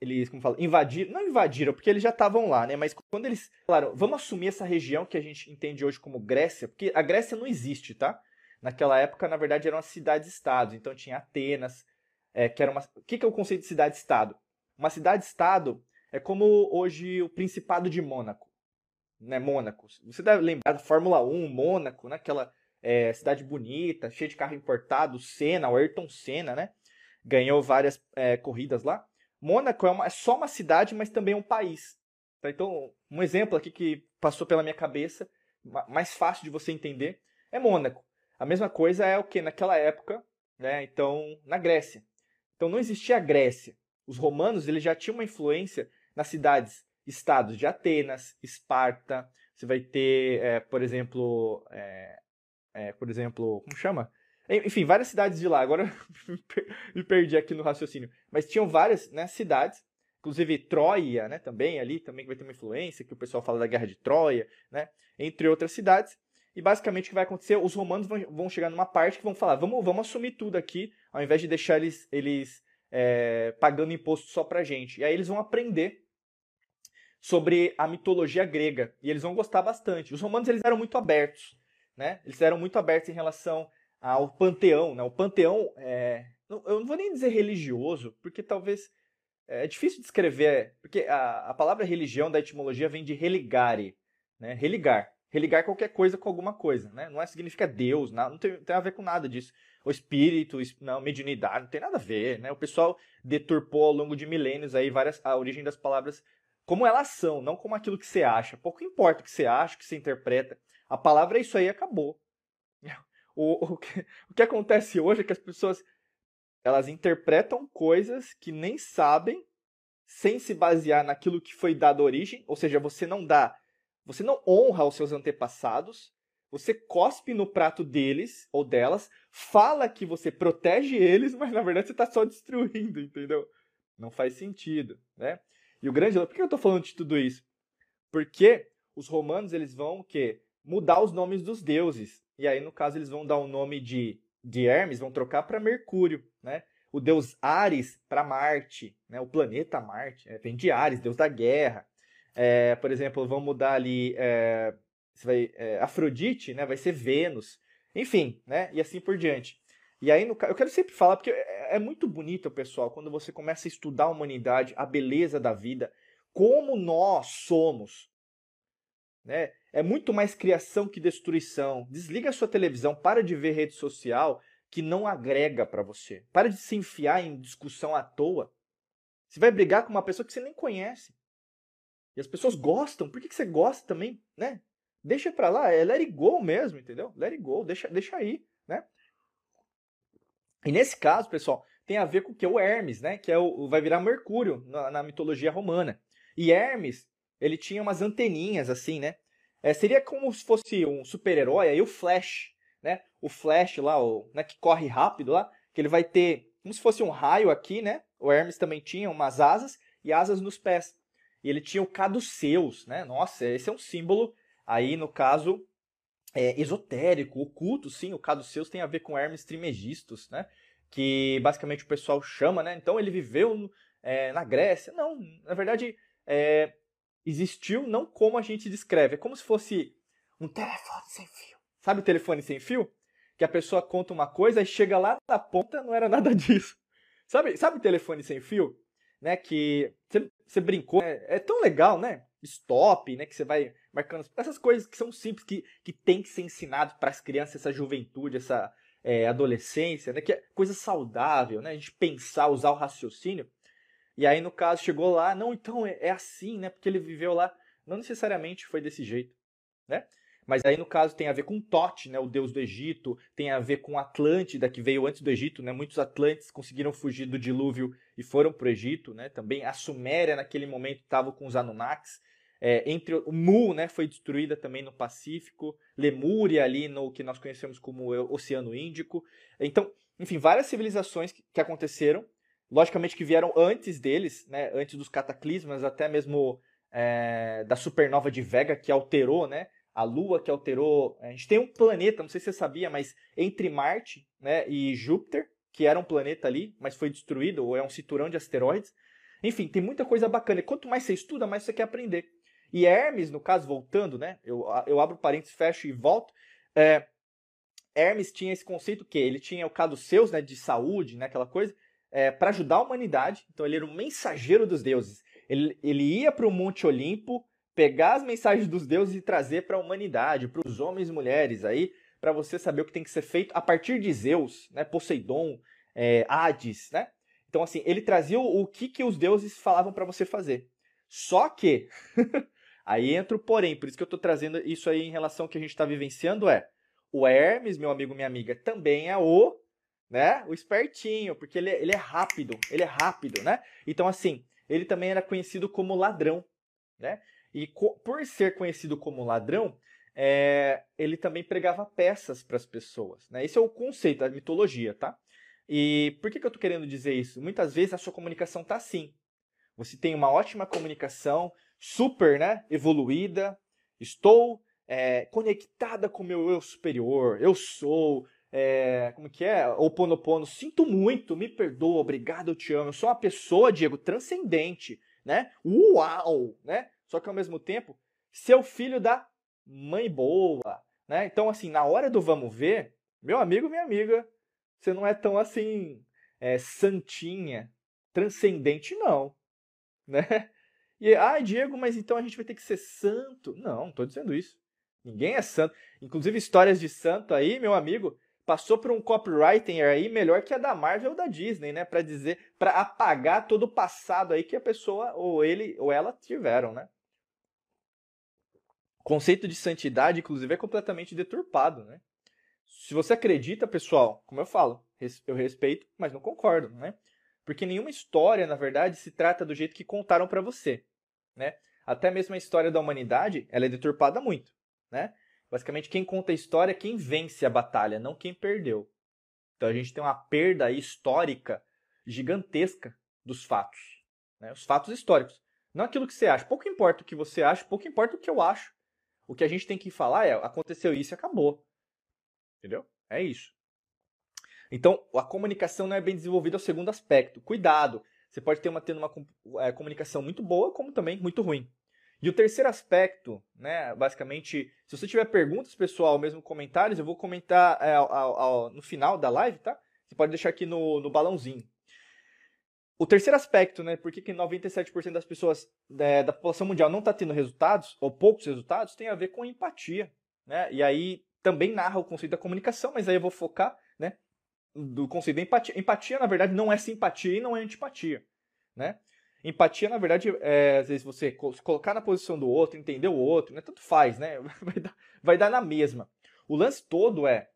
eles como fala, invadiram, não invadiram, porque eles já estavam lá, né? Mas quando eles falaram, vamos assumir essa região que a gente entende hoje como Grécia, porque a Grécia não existe, tá? Naquela época, na verdade, eram as cidades-estados. Então tinha Atenas, é, que era uma. O que é o conceito de cidade-estado? Uma cidade-estado é como hoje o Principado de Mônaco. Né, Mônaco. Você deve lembrar da Fórmula 1, Mônaco, né, aquela é, cidade bonita, cheia de carro importado, Senna, o Ayrton Senna, né? Ganhou várias é, corridas lá. Mônaco é, uma, é, só uma cidade, mas também um país. Tá? Então, um exemplo aqui que passou pela minha cabeça, mais fácil de você entender, é Mônaco. A mesma coisa é o que naquela época, né? Então, na Grécia. Então não existia a Grécia. Os romanos eles já tinham uma influência nas cidades, estados de Atenas, Esparta. Você vai ter, é, por exemplo, é, por exemplo, como chama? Enfim, várias cidades de lá. Agora me perdi aqui no raciocínio. Mas tinham várias né, cidades, inclusive Troia, né, também ali, também que vai ter uma influência, que o pessoal fala da Guerra de Troia, né, entre outras cidades. E basicamente o que vai acontecer? Os romanos vão, vão chegar numa parte que vão falar: vamos, vamos assumir tudo aqui, ao invés de deixar eles, eles é, pagando imposto só pra gente. E aí eles vão aprender sobre a mitologia grega. E eles vão gostar bastante. Os romanos eles eram muito abertos. Né? Eles eram muito abertos em relação ao panteão. Né? O panteão, é, eu não vou nem dizer religioso, porque talvez é difícil descrever, porque a, a palavra religião da etimologia vem de religare, né? religar. Religar qualquer coisa com alguma coisa, né? Não é, significa Deus, não, não tem, tem a ver com nada disso o espírito, não, mediunidade, não tem nada a ver, né? O pessoal deturpou ao longo de milênios aí várias, a origem das palavras como elas são, não como aquilo que você acha. Pouco importa o que você acha, o que você interpreta. A palavra é isso aí acabou. O, o, que, o que acontece hoje é que as pessoas elas interpretam coisas que nem sabem sem se basear naquilo que foi dado origem, ou seja, você não dá, você não honra os seus antepassados, você cospe no prato deles ou delas, fala que você protege eles, mas na verdade você está só destruindo, entendeu? Não faz sentido, né? E o grande, por que eu estou falando de tudo isso? Porque os romanos eles vão que mudar os nomes dos deuses. E aí no caso eles vão dar o nome de de Hermes, vão trocar para Mercúrio, né? O deus Ares para Marte, né? O planeta Marte, é, vem de Ares, deus da guerra. É, por exemplo, vão mudar ali é, vai, é, Afrodite, né, vai ser Vênus, enfim, né, e assim por diante. E aí, no, eu quero sempre falar, porque é, muito bonito, pessoal, quando você começa a estudar a humanidade, a beleza da vida, como nós somos. Né? É muito mais criação que destruição. Desliga a sua televisão, para de ver rede social que não agrega para você. Para de se enfiar em discussão à toa. Você vai brigar com uma pessoa que você nem conhece. E as pessoas gostam. Por que, você gosta também, né? Deixa pra lá, é let it go mesmo, entendeu? Let it go, deixa, deixa aí? E nesse caso, pessoal, tem a ver com o que? O Hermes, né? Que é o, vai virar Mercúrio na, na mitologia romana. E Hermes, ele tinha umas anteninhas assim, né? É, seria como se fosse um super-herói, aí o Flash, né? O Flash lá, o, né, que corre rápido lá, que ele vai ter como se fosse um raio aqui, né? O Hermes também tinha umas asas e asas nos pés. E ele tinha o caduceus, né? Nossa, esse é um símbolo aí, no caso, é, esotérico, oculto, sim. O caduceus tem a ver com Hermes Trimegistus, né? Que basicamente o pessoal chama, né? Então ele viveu é, na Grécia. Não, na verdade, é, existiu não como a gente descreve. É como se fosse um telefone sem fio. Sabe o telefone sem fio? Que a pessoa conta uma coisa e chega lá na ponta, não era nada disso. Sabe, sabe o telefone sem fio? Né, que você brincou, é, é, tão legal, né? Stop, né? Que você vai marcando essas coisas que são simples, que, que tem que ser ensinado para as crianças, essa juventude, essa é, adolescência, né? Que é coisa saudável, né? A gente pensar, usar o raciocínio. E aí, no caso, chegou lá, não, então é, é assim, né? Porque ele viveu lá. Não necessariamente foi desse jeito, né? Mas aí, no caso, tem a ver com Tote, né, o deus do Egito, tem a ver com Atlântida, que veio antes do Egito, né? Muitos atlantes conseguiram fugir do dilúvio e foram para o Egito, né? Também a Suméria, naquele momento, estava com os Anunnakis. É, entre o Mu, né, foi destruída também no Pacífico, Lemúria ali no que nós conhecemos como Oceano Índico. Então, enfim, várias civilizações que aconteceram logicamente que vieram antes deles, né, antes dos cataclismas, até mesmo é, da supernova de Vega, que alterou, né, a Lua, que alterou. A gente tem um planeta, não sei se você sabia, mas entre Marte né, e Júpiter, que era um planeta ali, mas foi destruído, ou é um cinturão de asteroides. Enfim, tem muita coisa bacana. E quanto mais você estuda, mais você quer aprender. E Hermes, no caso, voltando, né? Eu, eu abro parênteses, fecho e volto. É, Hermes tinha esse conceito que ele tinha o caduceus, né, de saúde, né, aquela coisa, é, para ajudar a humanidade. Então ele era um mensageiro dos deuses. Ele, ele ia para o Monte Olimpo pegar as mensagens dos deuses e trazer para a humanidade, para os homens e mulheres aí, para você saber o que tem que ser feito a partir de Zeus, né, Poseidon, é, Hades, né? Então assim, ele trazia o, o que, que os deuses falavam para você fazer. Só que aí entra o porém, por isso que eu estou trazendo isso aí em relação ao que a gente está vivenciando é o Hermes, meu amigo, minha amiga, também é o né? O espertinho, porque ele, ele é rápido, ele é rápido, né? Então, assim, ele também era conhecido como ladrão, né? E por ser conhecido como ladrão, é, ele também pregava peças para as pessoas, né? Esse é o conceito da mitologia, tá? E por que, que eu estou querendo dizer isso? Muitas vezes a sua comunicação tá assim. Você tem uma ótima comunicação, super, né? Evoluída. Estou é, conectada com o meu eu superior. Eu sou é, como que é? O Ponopono, sinto muito, me perdoa, obrigado, eu te amo. Eu sou uma pessoa, Diego, transcendente, né? Uau, né? Só que ao mesmo tempo, seu filho da mãe boa, né? Então, assim, na hora do vamos ver, meu amigo, minha amiga, você não é tão assim, é, santinha, transcendente, não, né? E, ah, Diego, mas então a gente vai ter que ser santo. Não, não tô dizendo isso. Ninguém é santo. Inclusive, histórias de santo aí, meu amigo, passou por um copywriting aí melhor que a da Marvel ou da Disney, né? Para dizer, para apagar todo o passado aí que a pessoa ou ele ou ela tiveram, né? O conceito de santidade, inclusive, é completamente deturpado, né? Se você acredita, pessoal, como eu falo, eu respeito, mas não concordo, né? Porque nenhuma história, na verdade, se trata do jeito que contaram para você, né? Até mesmo a história da humanidade, ela é deturpada muito, né? Basicamente, quem conta a história é quem vence a batalha, não quem perdeu. Então a gente tem uma perda histórica gigantesca dos fatos. Né? Os fatos históricos. Não aquilo que você acha. Pouco importa o que você acha, pouco importa o que eu acho. O que a gente tem que falar é: aconteceu isso e acabou. Entendeu? É isso. Então, a comunicação não é bem desenvolvida ao segundo aspecto. Cuidado! Você pode ter uma, tendo uma é, comunicação muito boa, como também muito ruim. E o terceiro aspecto, né, basicamente, se você tiver perguntas, pessoal, mesmo comentários, eu vou comentar é, ao, ao, no final da live, tá? Você pode deixar aqui no, no balãozinho. O terceiro aspecto, né, por que 97% das pessoas é, da população mundial não está tendo resultados, ou poucos resultados, tem a ver com empatia. Né? E aí também narra o conceito da comunicação, mas aí eu vou focar do conceito da empatia. Empatia, na verdade, não é simpatia e não é antipatia. Né? Empatia, na verdade, é, às vezes você colocar na posição do outro, entender o outro, né? Tanto faz, né? Vai dar, vai dar na mesma. O lance todo é,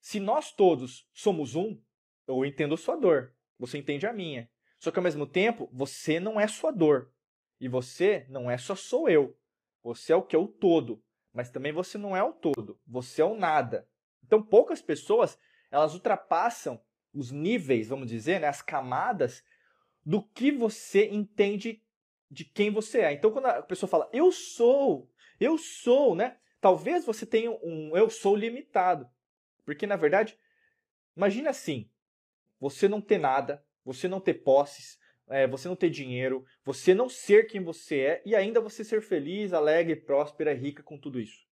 se nós todos somos um, eu entendo a sua dor. você entende a minha. Só que ao mesmo tempo, você não é sua dor. E você não é só sou eu. Você é o que é o todo. Mas também você não é o todo. Você é o nada. Então poucas pessoas, elas ultrapassam os níveis, vamos dizer, né, as camadas do que você entende de quem você é. Então quando a pessoa fala eu sou, eu sou, né? Talvez você tenha um eu sou limitado. Porque na verdade, imagina assim, você não ter nada, você não ter posses, é, você não ter dinheiro, você não ser quem você é e ainda você ser feliz, alegre, próspera, rica com tudo isso.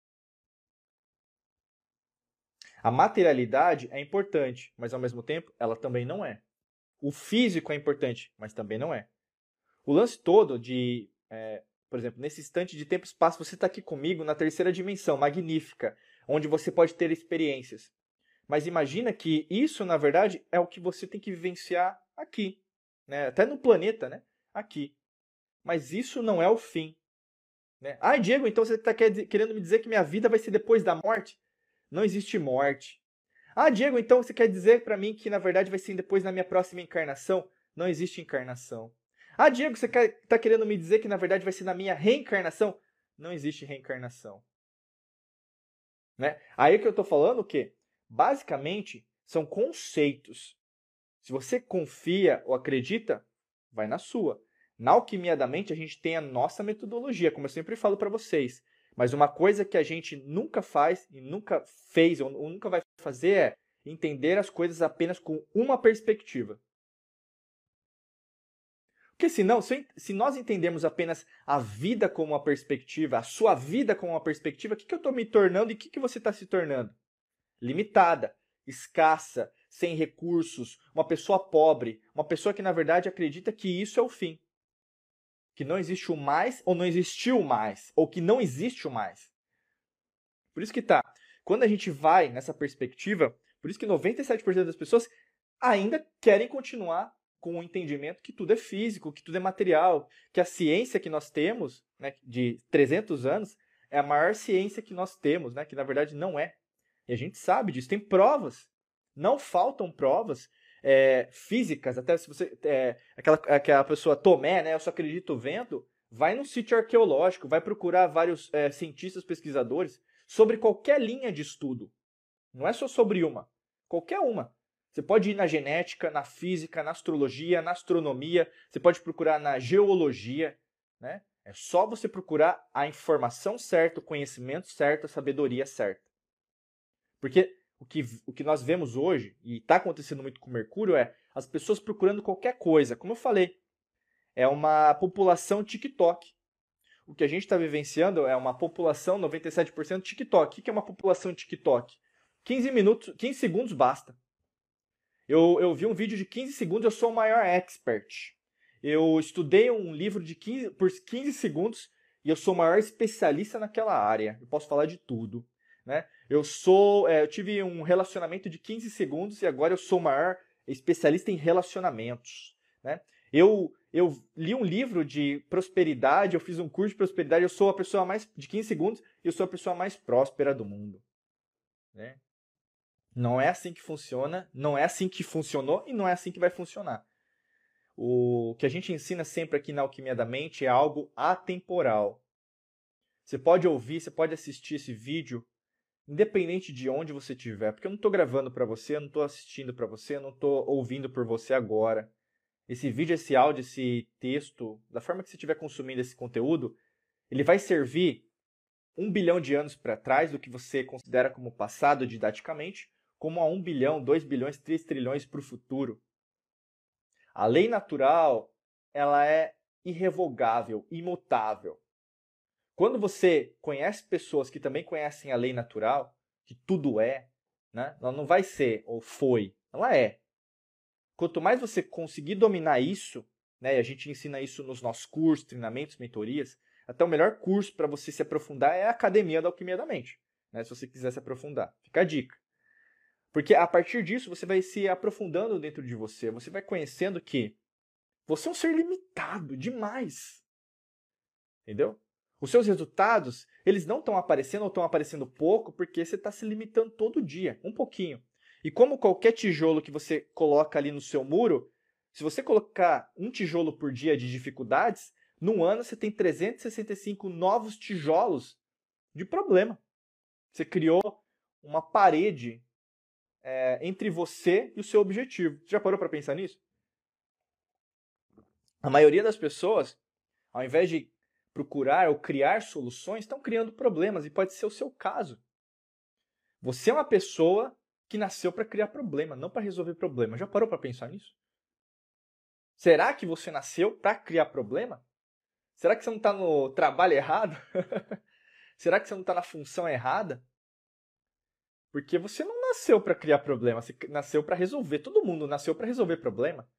A materialidade é importante, mas ao mesmo tempo ela também não é. O físico é importante, mas também não é. O lance todo de, é, por exemplo, nesse instante de tempo e espaço, você está aqui comigo na terceira dimensão, magnífica, onde você pode ter experiências. Mas imagina que isso, na verdade, é o que você tem que vivenciar aqui, né? até no planeta, né? aqui. Mas isso não é o fim. Né? Ah, Diego, então você está querendo me dizer que minha vida vai ser depois da morte? Não existe morte. Ah, Diego, então você quer dizer para mim que na verdade vai ser depois na minha próxima encarnação? Não existe encarnação. Ah, Diego, você está querendo me dizer que na verdade vai ser na minha reencarnação? Não existe reencarnação. Né? Aí que eu estou falando o quê? Basicamente, são conceitos. Se você confia ou acredita, vai na sua. Na alquimia da mente, a gente tem a nossa metodologia, como eu sempre falo para vocês. Mas uma coisa que a gente nunca faz e nunca fez ou nunca vai fazer é entender as coisas apenas com uma perspectiva. Porque senão, se nós entendemos apenas a vida como uma perspectiva, a sua vida como uma perspectiva, o que, que eu estou me tornando e o que, que você está se tornando? limitada, escassa, sem recursos, uma pessoa pobre, uma pessoa que na verdade acredita que isso é o fim. Que não existe o mais ou não existiu mais, ou que não existe o mais. Por isso que tá. Quando a gente vai nessa perspectiva, por isso que 97% das pessoas ainda querem continuar com o entendimento que tudo é físico, que tudo é material, que a ciência que nós temos, né, de 300 anos, é a maior ciência que nós temos, né, que na verdade não é. E a gente sabe disso, tem provas. Não faltam provas é, físicas, até se você. É, aquela, aquela pessoa Tomé, né? Eu só acredito vendo. Vai num sítio arqueológico, vai procurar vários é, cientistas, pesquisadores sobre qualquer linha de estudo. Não é só sobre uma. Qualquer uma. Você pode ir na genética, na física, na astrologia, na astronomia, você pode procurar na geologia, né? É só você procurar a informação certa, o conhecimento certo, a sabedoria certa. Porque o que, o que nós vemos hoje, e está acontecendo muito com Mercúrio, é as pessoas procurando qualquer coisa. Como eu falei, é uma população TikTok. O que a gente está vivenciando é uma população 97% TikTok. O que é uma população TikTok? 15 minutos, 15 segundos basta. Eu, eu vi um vídeo de 15 segundos, eu sou o maior expert. Eu estudei um livro de 15, por 15 segundos e eu sou o maior especialista naquela área. Eu posso falar de tudo. Né? Eu sou, é, eu tive um relacionamento de 15 segundos e agora eu sou o maior especialista em relacionamentos. Né? Eu, eu li um livro de prosperidade, eu fiz um curso de prosperidade, eu sou a pessoa mais de 15 segundos e eu sou a pessoa mais próspera do mundo. Né? Não é assim que funciona, não é assim que funcionou e não é assim que vai funcionar. O que a gente ensina sempre aqui na Alquimia da Mente é algo atemporal. Você pode ouvir, você pode assistir esse vídeo independente de onde você estiver, porque eu não estou gravando para você, eu não estou assistindo para você, eu não estou ouvindo por você agora. Esse vídeo, esse áudio, esse texto, da forma que você estiver consumindo esse conteúdo, ele vai servir um bilhão de anos para trás do que você considera como passado didaticamente, como a um bilhão, dois bilhões, três trilhões para o futuro. A lei natural, ela é irrevogável, imutável. Quando você conhece pessoas que também conhecem a lei natural, que tudo é, né? ela não vai ser ou foi, ela é. Quanto mais você conseguir dominar isso, né, e a gente ensina isso nos nossos cursos, treinamentos, mentorias, até o melhor curso para você se aprofundar é a Academia da Alquimia da Mente, né, se você quiser se aprofundar. Fica a dica. Porque a partir disso você vai se aprofundando dentro de você, você vai conhecendo que você é um ser limitado demais. Entendeu? Os seus resultados, eles não estão aparecendo ou estão aparecendo pouco porque você está se limitando todo dia, um pouquinho. E como qualquer tijolo que você coloca ali no seu muro, Se você colocar um tijolo por dia de dificuldades, num ano você tem 365 novos tijolos de problema. Você criou uma parede é, entre você e o seu objetivo. Você já parou para pensar nisso? A maioria das pessoas, ao invés de procurar ou criar soluções, estão criando problemas e pode ser o seu caso. Você é uma pessoa que nasceu para criar problema, não para resolver problema. Já parou para pensar nisso? Será que você nasceu para criar problema? Será que você não está no trabalho errado? Será que você não está na função errada? Porque você não nasceu para criar problema, você nasceu para resolver. Todo mundo nasceu para resolver problema.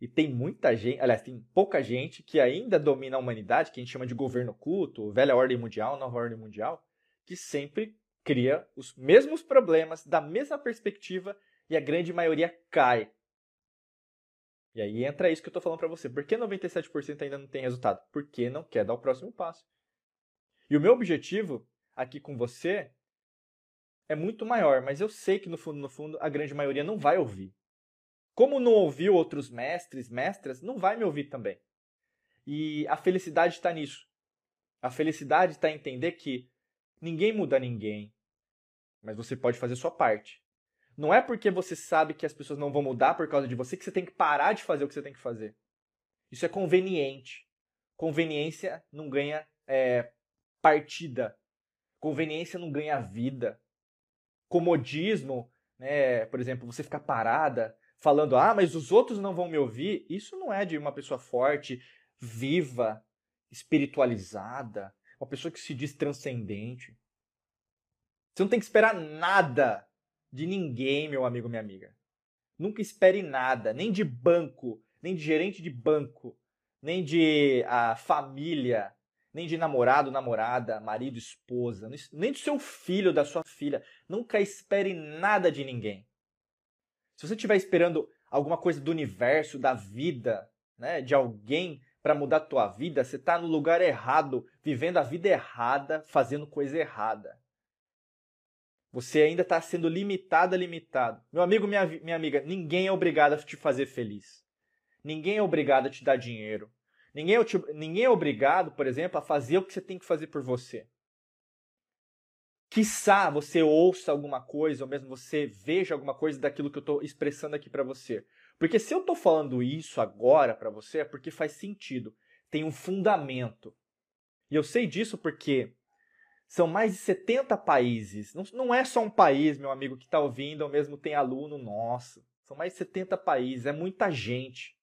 E tem muita gente, aliás, tem pouca gente que ainda domina a humanidade, que a gente chama de governo oculto, velha ordem mundial, nova ordem mundial, que sempre cria os mesmos problemas da mesma perspectiva e a grande maioria cai. E aí entra isso que eu estou falando para você. Por que 97% ainda não tem resultado? Porque não quer dar o próximo passo. E o meu objetivo aqui com você é muito maior, mas eu sei que no fundo, no fundo, a grande maioria não vai ouvir. Como não ouviu outros mestres, mestras, não vai me ouvir também. E a felicidade está nisso. A felicidade está em entender que ninguém muda ninguém, mas você pode fazer sua parte. Não é porque você sabe que as pessoas não vão mudar por causa de você que você tem que parar de fazer o que você tem que fazer. Isso é conveniente. Conveniência não ganha é, partida. Conveniência não ganha vida. Comodismo, né, por exemplo, você ficar parada falando, ah, mas os outros não vão me ouvir, isso não é de uma pessoa forte, viva, espiritualizada, uma pessoa que se diz transcendente. Você não tem que esperar nada de ninguém, meu amigo, minha amiga. Nunca espere nada, nem de banco, nem de gerente de banco, nem de a família, nem de namorado, namorada, marido, esposa, nem do seu filho, da sua filha. Nunca espere nada de ninguém. Se você estiver esperando alguma coisa do universo, da vida, né, de alguém para mudar a tua vida, você está no lugar errado, vivendo a vida errada, fazendo coisa errada. Você ainda está sendo limitado, limitado. Meu amigo, minha, minha amiga, ninguém é obrigado a te fazer feliz. Ninguém é obrigado a te dar dinheiro. Ninguém é, ninguém é obrigado, por exemplo, a fazer o que você tem que fazer por você. Quiçá você ouça alguma coisa, ou mesmo você veja alguma coisa daquilo que eu estou expressando aqui para você. Porque se eu estou falando isso agora para você, é porque faz sentido. Tem um fundamento. E eu sei disso porque são mais de 70 países. Não, não é só um país, meu amigo, que está ouvindo, ou mesmo tem aluno nosso. São mais de 70 países, é muita gente.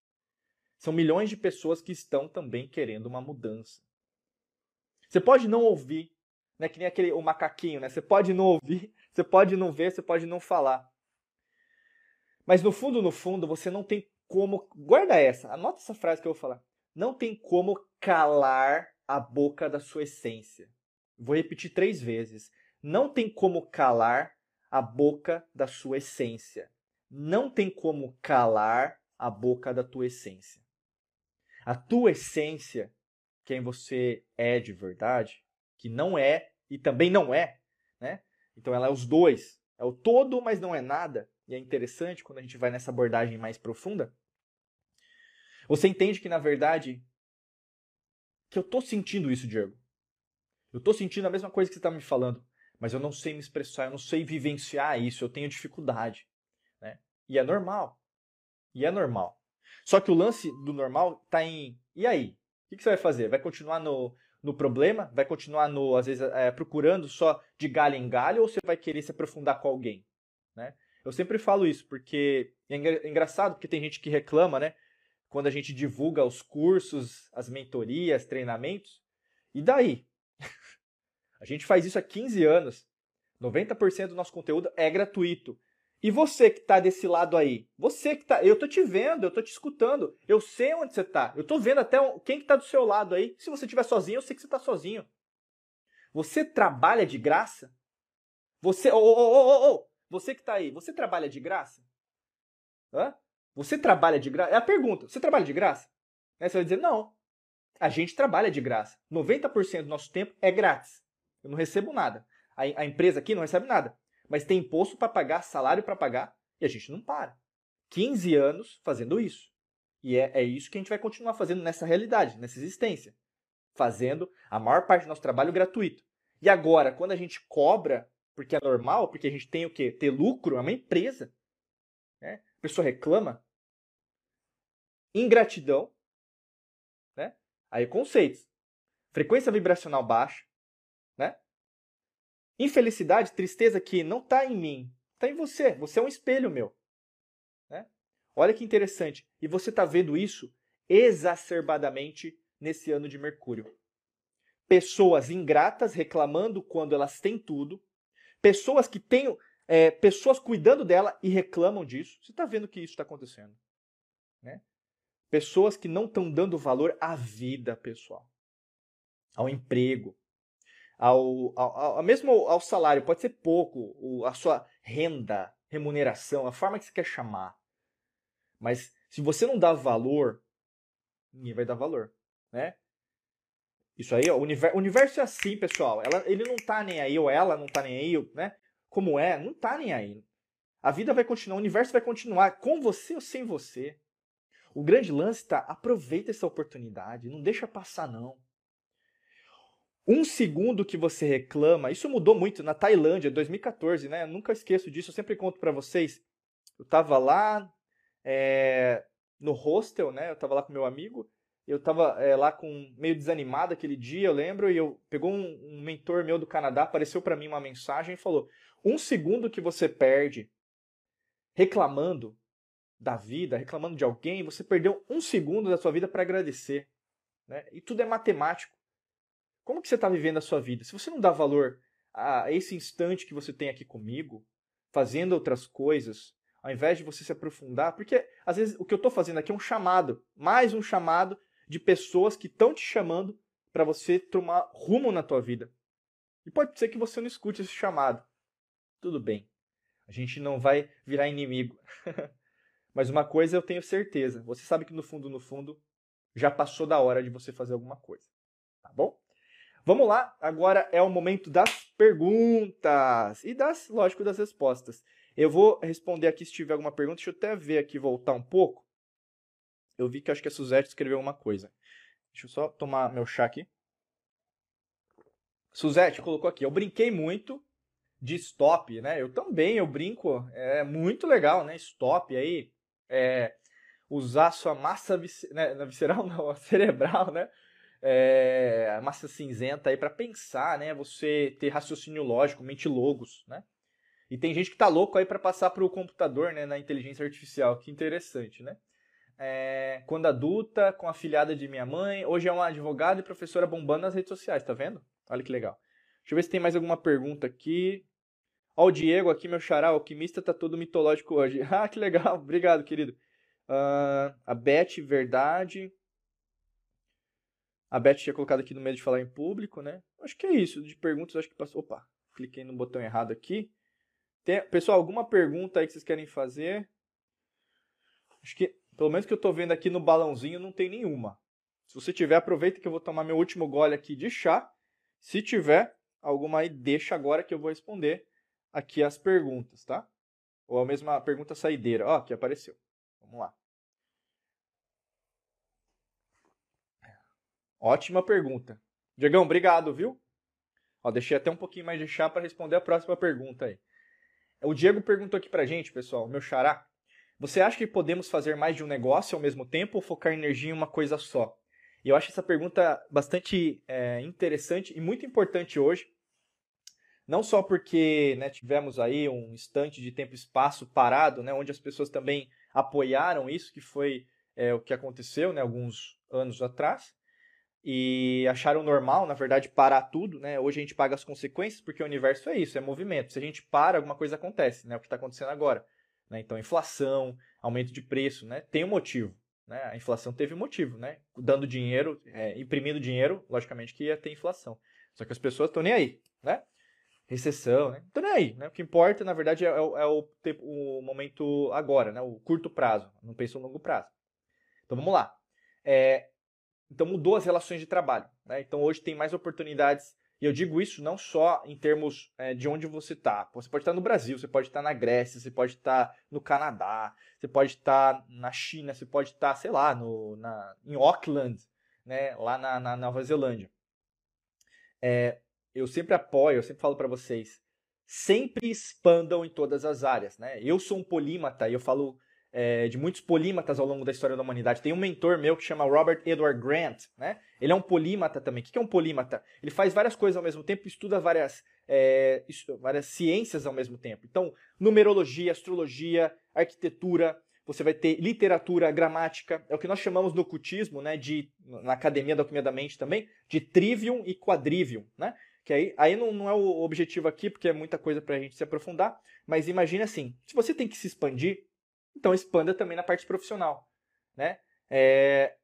São milhões de pessoas que estão também querendo uma mudança. Você pode não ouvir, né? Que nem aquele o macaquinho, né? Você pode não ouvir, você pode não ver, você pode não falar. Mas no fundo, no fundo, você não tem como. Guarda essa, anota essa frase que eu vou falar. Não tem como calar a boca da sua essência. Vou repetir três vezes. Não tem como calar a boca da sua essência. Não tem como calar a boca da tua essência. A tua essência, quem você é de verdade, que não é e também não é, né? Então ela é os dois. É o todo, mas não é nada. E é interessante quando a gente vai nessa abordagem mais profunda. Você entende que, na verdade, que eu estou sentindo isso, Diego. Eu estou sentindo a mesma coisa que você está me falando, mas eu não sei me expressar, eu não sei vivenciar isso, eu tenho dificuldade. Né? E é normal. E é normal. Só que o lance do normal está em. E aí? O que, você vai fazer? Vai continuar no, no problema? Vai continuar, no, às vezes, é, procurando só de galho em galho? Ou você vai querer se aprofundar com alguém? Né? Eu sempre falo isso, porque é, é engraçado, porque tem gente que reclama, né? Quando a gente divulga os cursos, as mentorias, treinamentos. E daí? A gente faz isso há 15 anos. 90% do nosso conteúdo é gratuito. E você que está desse lado aí, você que está, eu tô te vendo, eu tô te escutando, eu sei onde você está, eu tô vendo até quem que está do seu lado aí. Se você estiver sozinho, eu sei que você está sozinho. Você trabalha de graça? Você, oh, oh, oh, oh, você que está aí, você trabalha de graça? Hã? Você trabalha de graça? É a pergunta. Você trabalha de graça? Aí você vai dizer não. A gente trabalha de graça. 90% do nosso tempo é grátis. Eu não recebo nada. A, a empresa aqui não recebe nada. Mas tem imposto para pagar, salário para pagar, e a gente não para. 15 anos fazendo isso. E é, é isso que a gente vai continuar fazendo nessa realidade, nessa existência. Fazendo a maior parte do nosso trabalho gratuito. E agora, quando a gente cobra, porque é normal, porque a gente tem o quê? Ter lucro, é uma empresa. Né? A pessoa reclama. Ingratidão. Né? Aí conceitos. Frequência vibracional baixa. Infelicidade, tristeza que não está em mim, está em você. Você é um espelho meu. Né? Olha que interessante. E você está vendo isso exacerbadamente nesse ano de Mercúrio. Pessoas ingratas reclamando quando elas têm tudo. Pessoas que têm. É, pessoas cuidando dela e reclamam disso. Você está vendo que isso está acontecendo. Né? Pessoas que não estão dando valor à vida pessoal, ao emprego, ao, ao, ao, mesmo ao salário, pode ser pouco, o, a sua renda, remuneração, a forma que você quer chamar. Mas se você não dá valor, ninguém vai dar valor, né? Isso aí, ó, o, universo, universo é assim, pessoal. Ela, ele não tá nem aí, ou ela não tá nem aí, né? Como é, não tá nem aí. A vida vai continuar, o universo vai continuar com você ou sem você. O grande lance está, aproveita essa oportunidade, não deixa passar não. Um segundo que você reclama, isso mudou muito na Tailândia, 2014, né? Eu nunca esqueço disso, eu sempre conto para vocês. Eu estava lá é, no hostel, né? Eu estava lá com meu amigo. Eu estava é, lá com meio desanimado aquele dia, eu lembro, e eu pegou um, um mentor meu do Canadá, apareceu para mim uma mensagem e falou: um segundo que você perde reclamando da vida, reclamando de alguém, você perdeu um segundo da sua vida para agradecer. Né? E tudo é matemático. Como que você está vivendo a sua vida? Se você não dá valor a esse instante que você tem aqui comigo, fazendo outras coisas, ao invés de você se aprofundar, porque às vezes o que eu estou fazendo aqui é um chamado, mais um chamado de pessoas que estão te chamando para você tomar rumo na tua vida. E pode ser que você não escute esse chamado. Tudo bem. A gente não vai virar inimigo. Mas uma coisa eu tenho certeza, você sabe que no fundo, no fundo, já passou da hora de você fazer alguma coisa. Tá bom? Vamos lá, agora é o momento das perguntas e das, lógico, das respostas. Eu vou responder aqui se tiver alguma pergunta. Deixa eu até ver aqui, voltar um pouco. Eu vi que acho que a Suzette escreveu alguma coisa. Deixa eu só tomar meu chá aqui. Suzette colocou aqui, eu brinquei muito de stop, né? Eu também, eu brinco, é muito legal, né? Stop aí, é, usar sua massa né? visceral, não, cerebral, né? É, massa cinzenta aí para pensar, né? Você ter raciocínio lógico, mente logos, né? E tem gente que tá louco aí para passar para o computador, né? Na inteligência artificial, que interessante, né? É, quando adulta, com a filhada de minha mãe, hoje é uma advogada e professora bombando nas redes sociais, tá vendo? Olha que legal. Deixa eu ver se tem mais alguma pergunta aqui. Ó, o Diego aqui, meu xará, alquimista, tá todo mitológico hoje. Ah, que legal, obrigado, querido. Uh, a Beth, verdade. A Beth tinha colocado aqui no meio de falar em público, né? Acho que é isso. De perguntas, acho que passou. Opa, cliquei no botão errado aqui. Tem, pessoal, alguma pergunta aí que vocês querem fazer? Acho que, pelo menos que eu tô vendo aqui no balãozinho, não tem nenhuma. Se você tiver, aproveita que eu vou tomar meu último gole aqui de chá. Se tiver alguma aí, deixa agora que eu vou responder aqui as perguntas, tá? Ou a mesma pergunta saideira. Ó, aqui apareceu. Vamos lá. Ótima pergunta. Diegão, obrigado, viu? Ó, deixei até um pouquinho mais de chá para responder a próxima pergunta aí. O Diego perguntou aqui pra gente, pessoal, meu xará. Você acha que podemos fazer mais de um negócio ao mesmo tempo ou focar energia em uma coisa só? E eu acho essa pergunta bastante é, interessante e muito importante hoje. Não só porque né, tivemos aí um instante de tempo e espaço parado, né, onde as pessoas também apoiaram isso, que foi é, o que aconteceu né, alguns anos atrás, e acharam normal, na verdade, parar tudo, né? Hoje a gente paga as consequências porque o universo é isso, é movimento. Se a gente para, alguma coisa acontece, né? O que está acontecendo agora. Né? Então, inflação, aumento de preço, né? Tem um motivo. Né? A inflação teve um motivo, né? Dando dinheiro, é, imprimindo dinheiro, logicamente que ia ter inflação. Só que as pessoas estão nem aí, né? Recessão, né? Estão nem aí, né? O que importa, na verdade, é, é, o, é o, tempo, o momento agora, né? O curto prazo. Não pensa no longo prazo. Então, vamos lá. É, então mudou as relações de trabalho. Né? Então hoje tem mais oportunidades E eu digo isso não só em termos é, de onde você está. Você pode estar no Brasil, você pode estar na Grécia, você pode estar no Canadá, você pode estar na China, você pode estar, sei lá, no, na, em Auckland, né, lá na, na Nova Zelândia. É, eu sempre apoio, eu sempre falo para vocês, sempre expandam em todas as áreas. Né? Eu sou um polímata e eu falo é, de muitos polímatas ao longo da história da humanidade. Tem um mentor meu que chama Robert Edward Grant, né? Ele é um polímata também. O que é um polímata? Ele faz várias coisas ao mesmo tempo, estuda várias, é, várias ciências ao mesmo tempo. Então, numerologia, astrologia, arquitetura, você vai ter literatura, gramática, é o que nós chamamos no cultismo, né, de, na Academia da Alquimia da Mente também, de trivium e quadrivium, né? Que aí, aí não, não é o objetivo aqui, porque é muita coisa para a gente se aprofundar, mas imagine assim, se você tem que se expandir, então expanda também na parte profissional, né? É,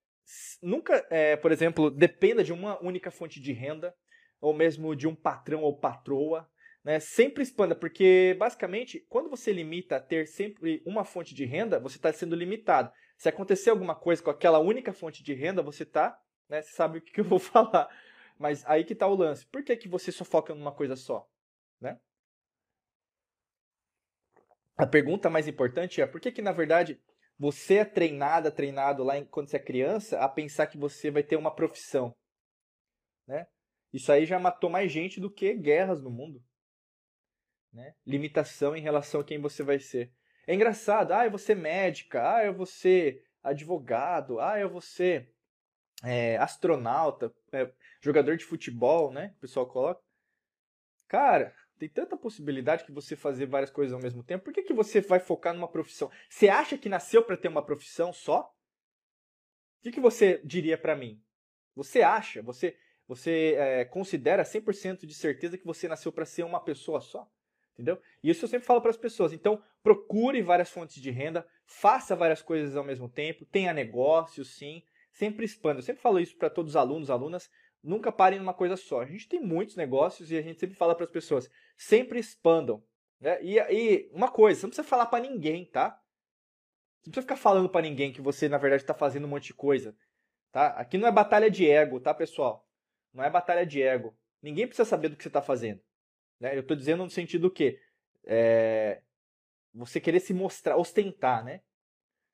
nunca, é, por exemplo, dependa de uma única fonte de renda, ou mesmo de um patrão ou patroa, né? Sempre expanda, porque basicamente, quando você limita a ter sempre uma fonte de renda, você está sendo limitado. Se acontecer alguma coisa com aquela única fonte de renda, você está, né? Você sabe o que eu vou falar. Mas aí que está o lance. Por que, que você só foca numa coisa só? Né? A pergunta mais importante é por que, que na verdade, você é treinada, treinado lá em, quando você é criança a pensar que você vai ter uma profissão? Né? Isso aí já matou mais gente do que guerras no mundo. Né? Limitação em relação a quem você vai ser. É engraçado, ah, eu vou ser médica, ah, eu vou ser advogado, ah, eu vou ser é, astronauta, é, jogador de futebol, né? O pessoal coloca. Cara, tem tanta possibilidade que você fazer várias coisas ao mesmo tempo. Por que, que você vai focar numa profissão? Você acha que nasceu para ter uma profissão só? O que, que você diria para mim? Você acha? Você, você é, considera 100% de certeza que você nasceu para ser uma pessoa só? Entendeu? E isso eu sempre falo para as pessoas. Então, procure várias fontes de renda, faça várias coisas ao mesmo tempo, tenha negócio, sim, sempre expanda. Eu sempre falo isso para todos os alunos, alunas nunca parem numa coisa só. A gente tem muitos negócios e a gente sempre fala para as pessoas, sempre expandam. Né? E, e, uma coisa, você não precisa falar para ninguém, tá? Você não precisa ficar falando para ninguém que você, na verdade, está fazendo um monte de coisa. Tá? Aqui não é batalha de ego, tá, pessoal? Não é batalha de ego. Ninguém precisa saber do que você está fazendo. Né? Eu estou dizendo no sentido que é, você querer se mostrar, ostentar, né?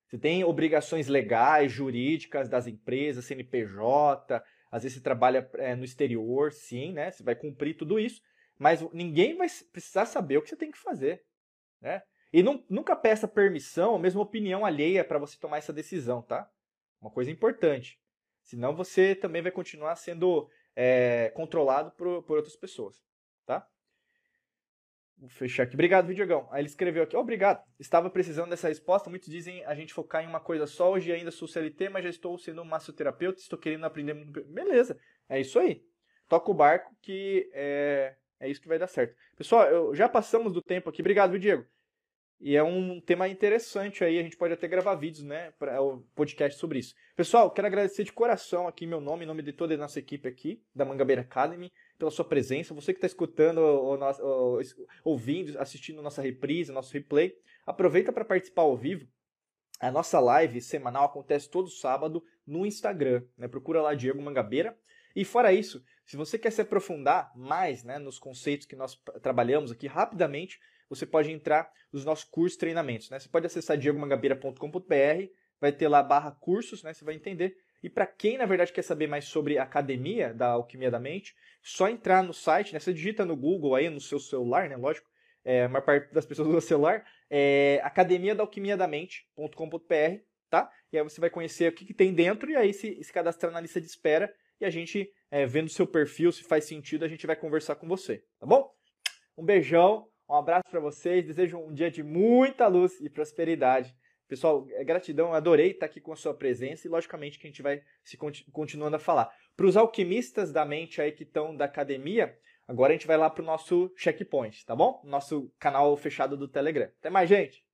Você tem obrigações legais, jurídicas das empresas, CNPJ, às vezes você trabalha é, no exterior, sim, né? Você vai cumprir tudo isso, mas ninguém vai precisar saber o que você tem que fazer, né? E não, nunca peça permissão ou mesmo opinião alheia para você tomar essa decisão, tá? Uma coisa importante. Senão você também vai continuar sendo é, controlado por, por outras pessoas? Vou fechar aqui. Obrigado, Vidiogão. Aí ele escreveu aqui. Obrigado. Estava precisando dessa resposta. Muitos dizem a gente focar em uma coisa só. Hoje ainda sou CLT, mas já estou sendo um massoterapeuta. Estou querendo aprender. Beleza. É isso aí. Toca o barco que é, é isso que vai dar certo. Pessoal, eu, já passamos do tempo aqui. Obrigado, viu, Diego? E é um tema interessante aí. A gente pode até gravar vídeos, né? Para o podcast sobre isso. Pessoal, quero agradecer de coração aqui meu nome, em nome de toda a nossa equipe aqui, da Mangabeira Academy pela sua presença. Você que está escutando, ou, ou, ouvindo, assistindo nossa reprise, nosso replay, aproveita para participar ao vivo. A nossa live semanal acontece todo sábado no Instagram. Né? Procura lá Diego Mangabeira. E fora isso, se você quer se aprofundar mais né, nos conceitos que nós trabalhamos aqui rapidamente, você pode entrar nos nossos cursos e treinamentos. Né? Você pode acessar diegomangabeira.com.br, vai ter lá barra cursos, né? você vai entender e para quem, na verdade, quer saber mais sobre a academia da Alquimia da Mente, só entrar no site, né? Você digita no Google aí, no seu celular, né? Lógico, é, a maior parte das pessoas usa celular, é academia da alquimia da mente.com.br, tá? E aí você vai conhecer o que, que, tem dentro e aí se, se cadastrar na lista de espera e a gente, é, vendo o seu perfil, se faz sentido, a gente vai conversar com você, tá bom? Um beijão, um abraço para vocês, desejo um dia de muita luz e prosperidade. Pessoal, é gratidão, adorei estar aqui com a sua presença e logicamente que a gente vai se continuando a falar. Para os alquimistas da mente aí que estão da academia, agora a gente vai lá para o nosso checkpoint, tá bom? Nosso canal fechado do Telegram. Até mais, gente!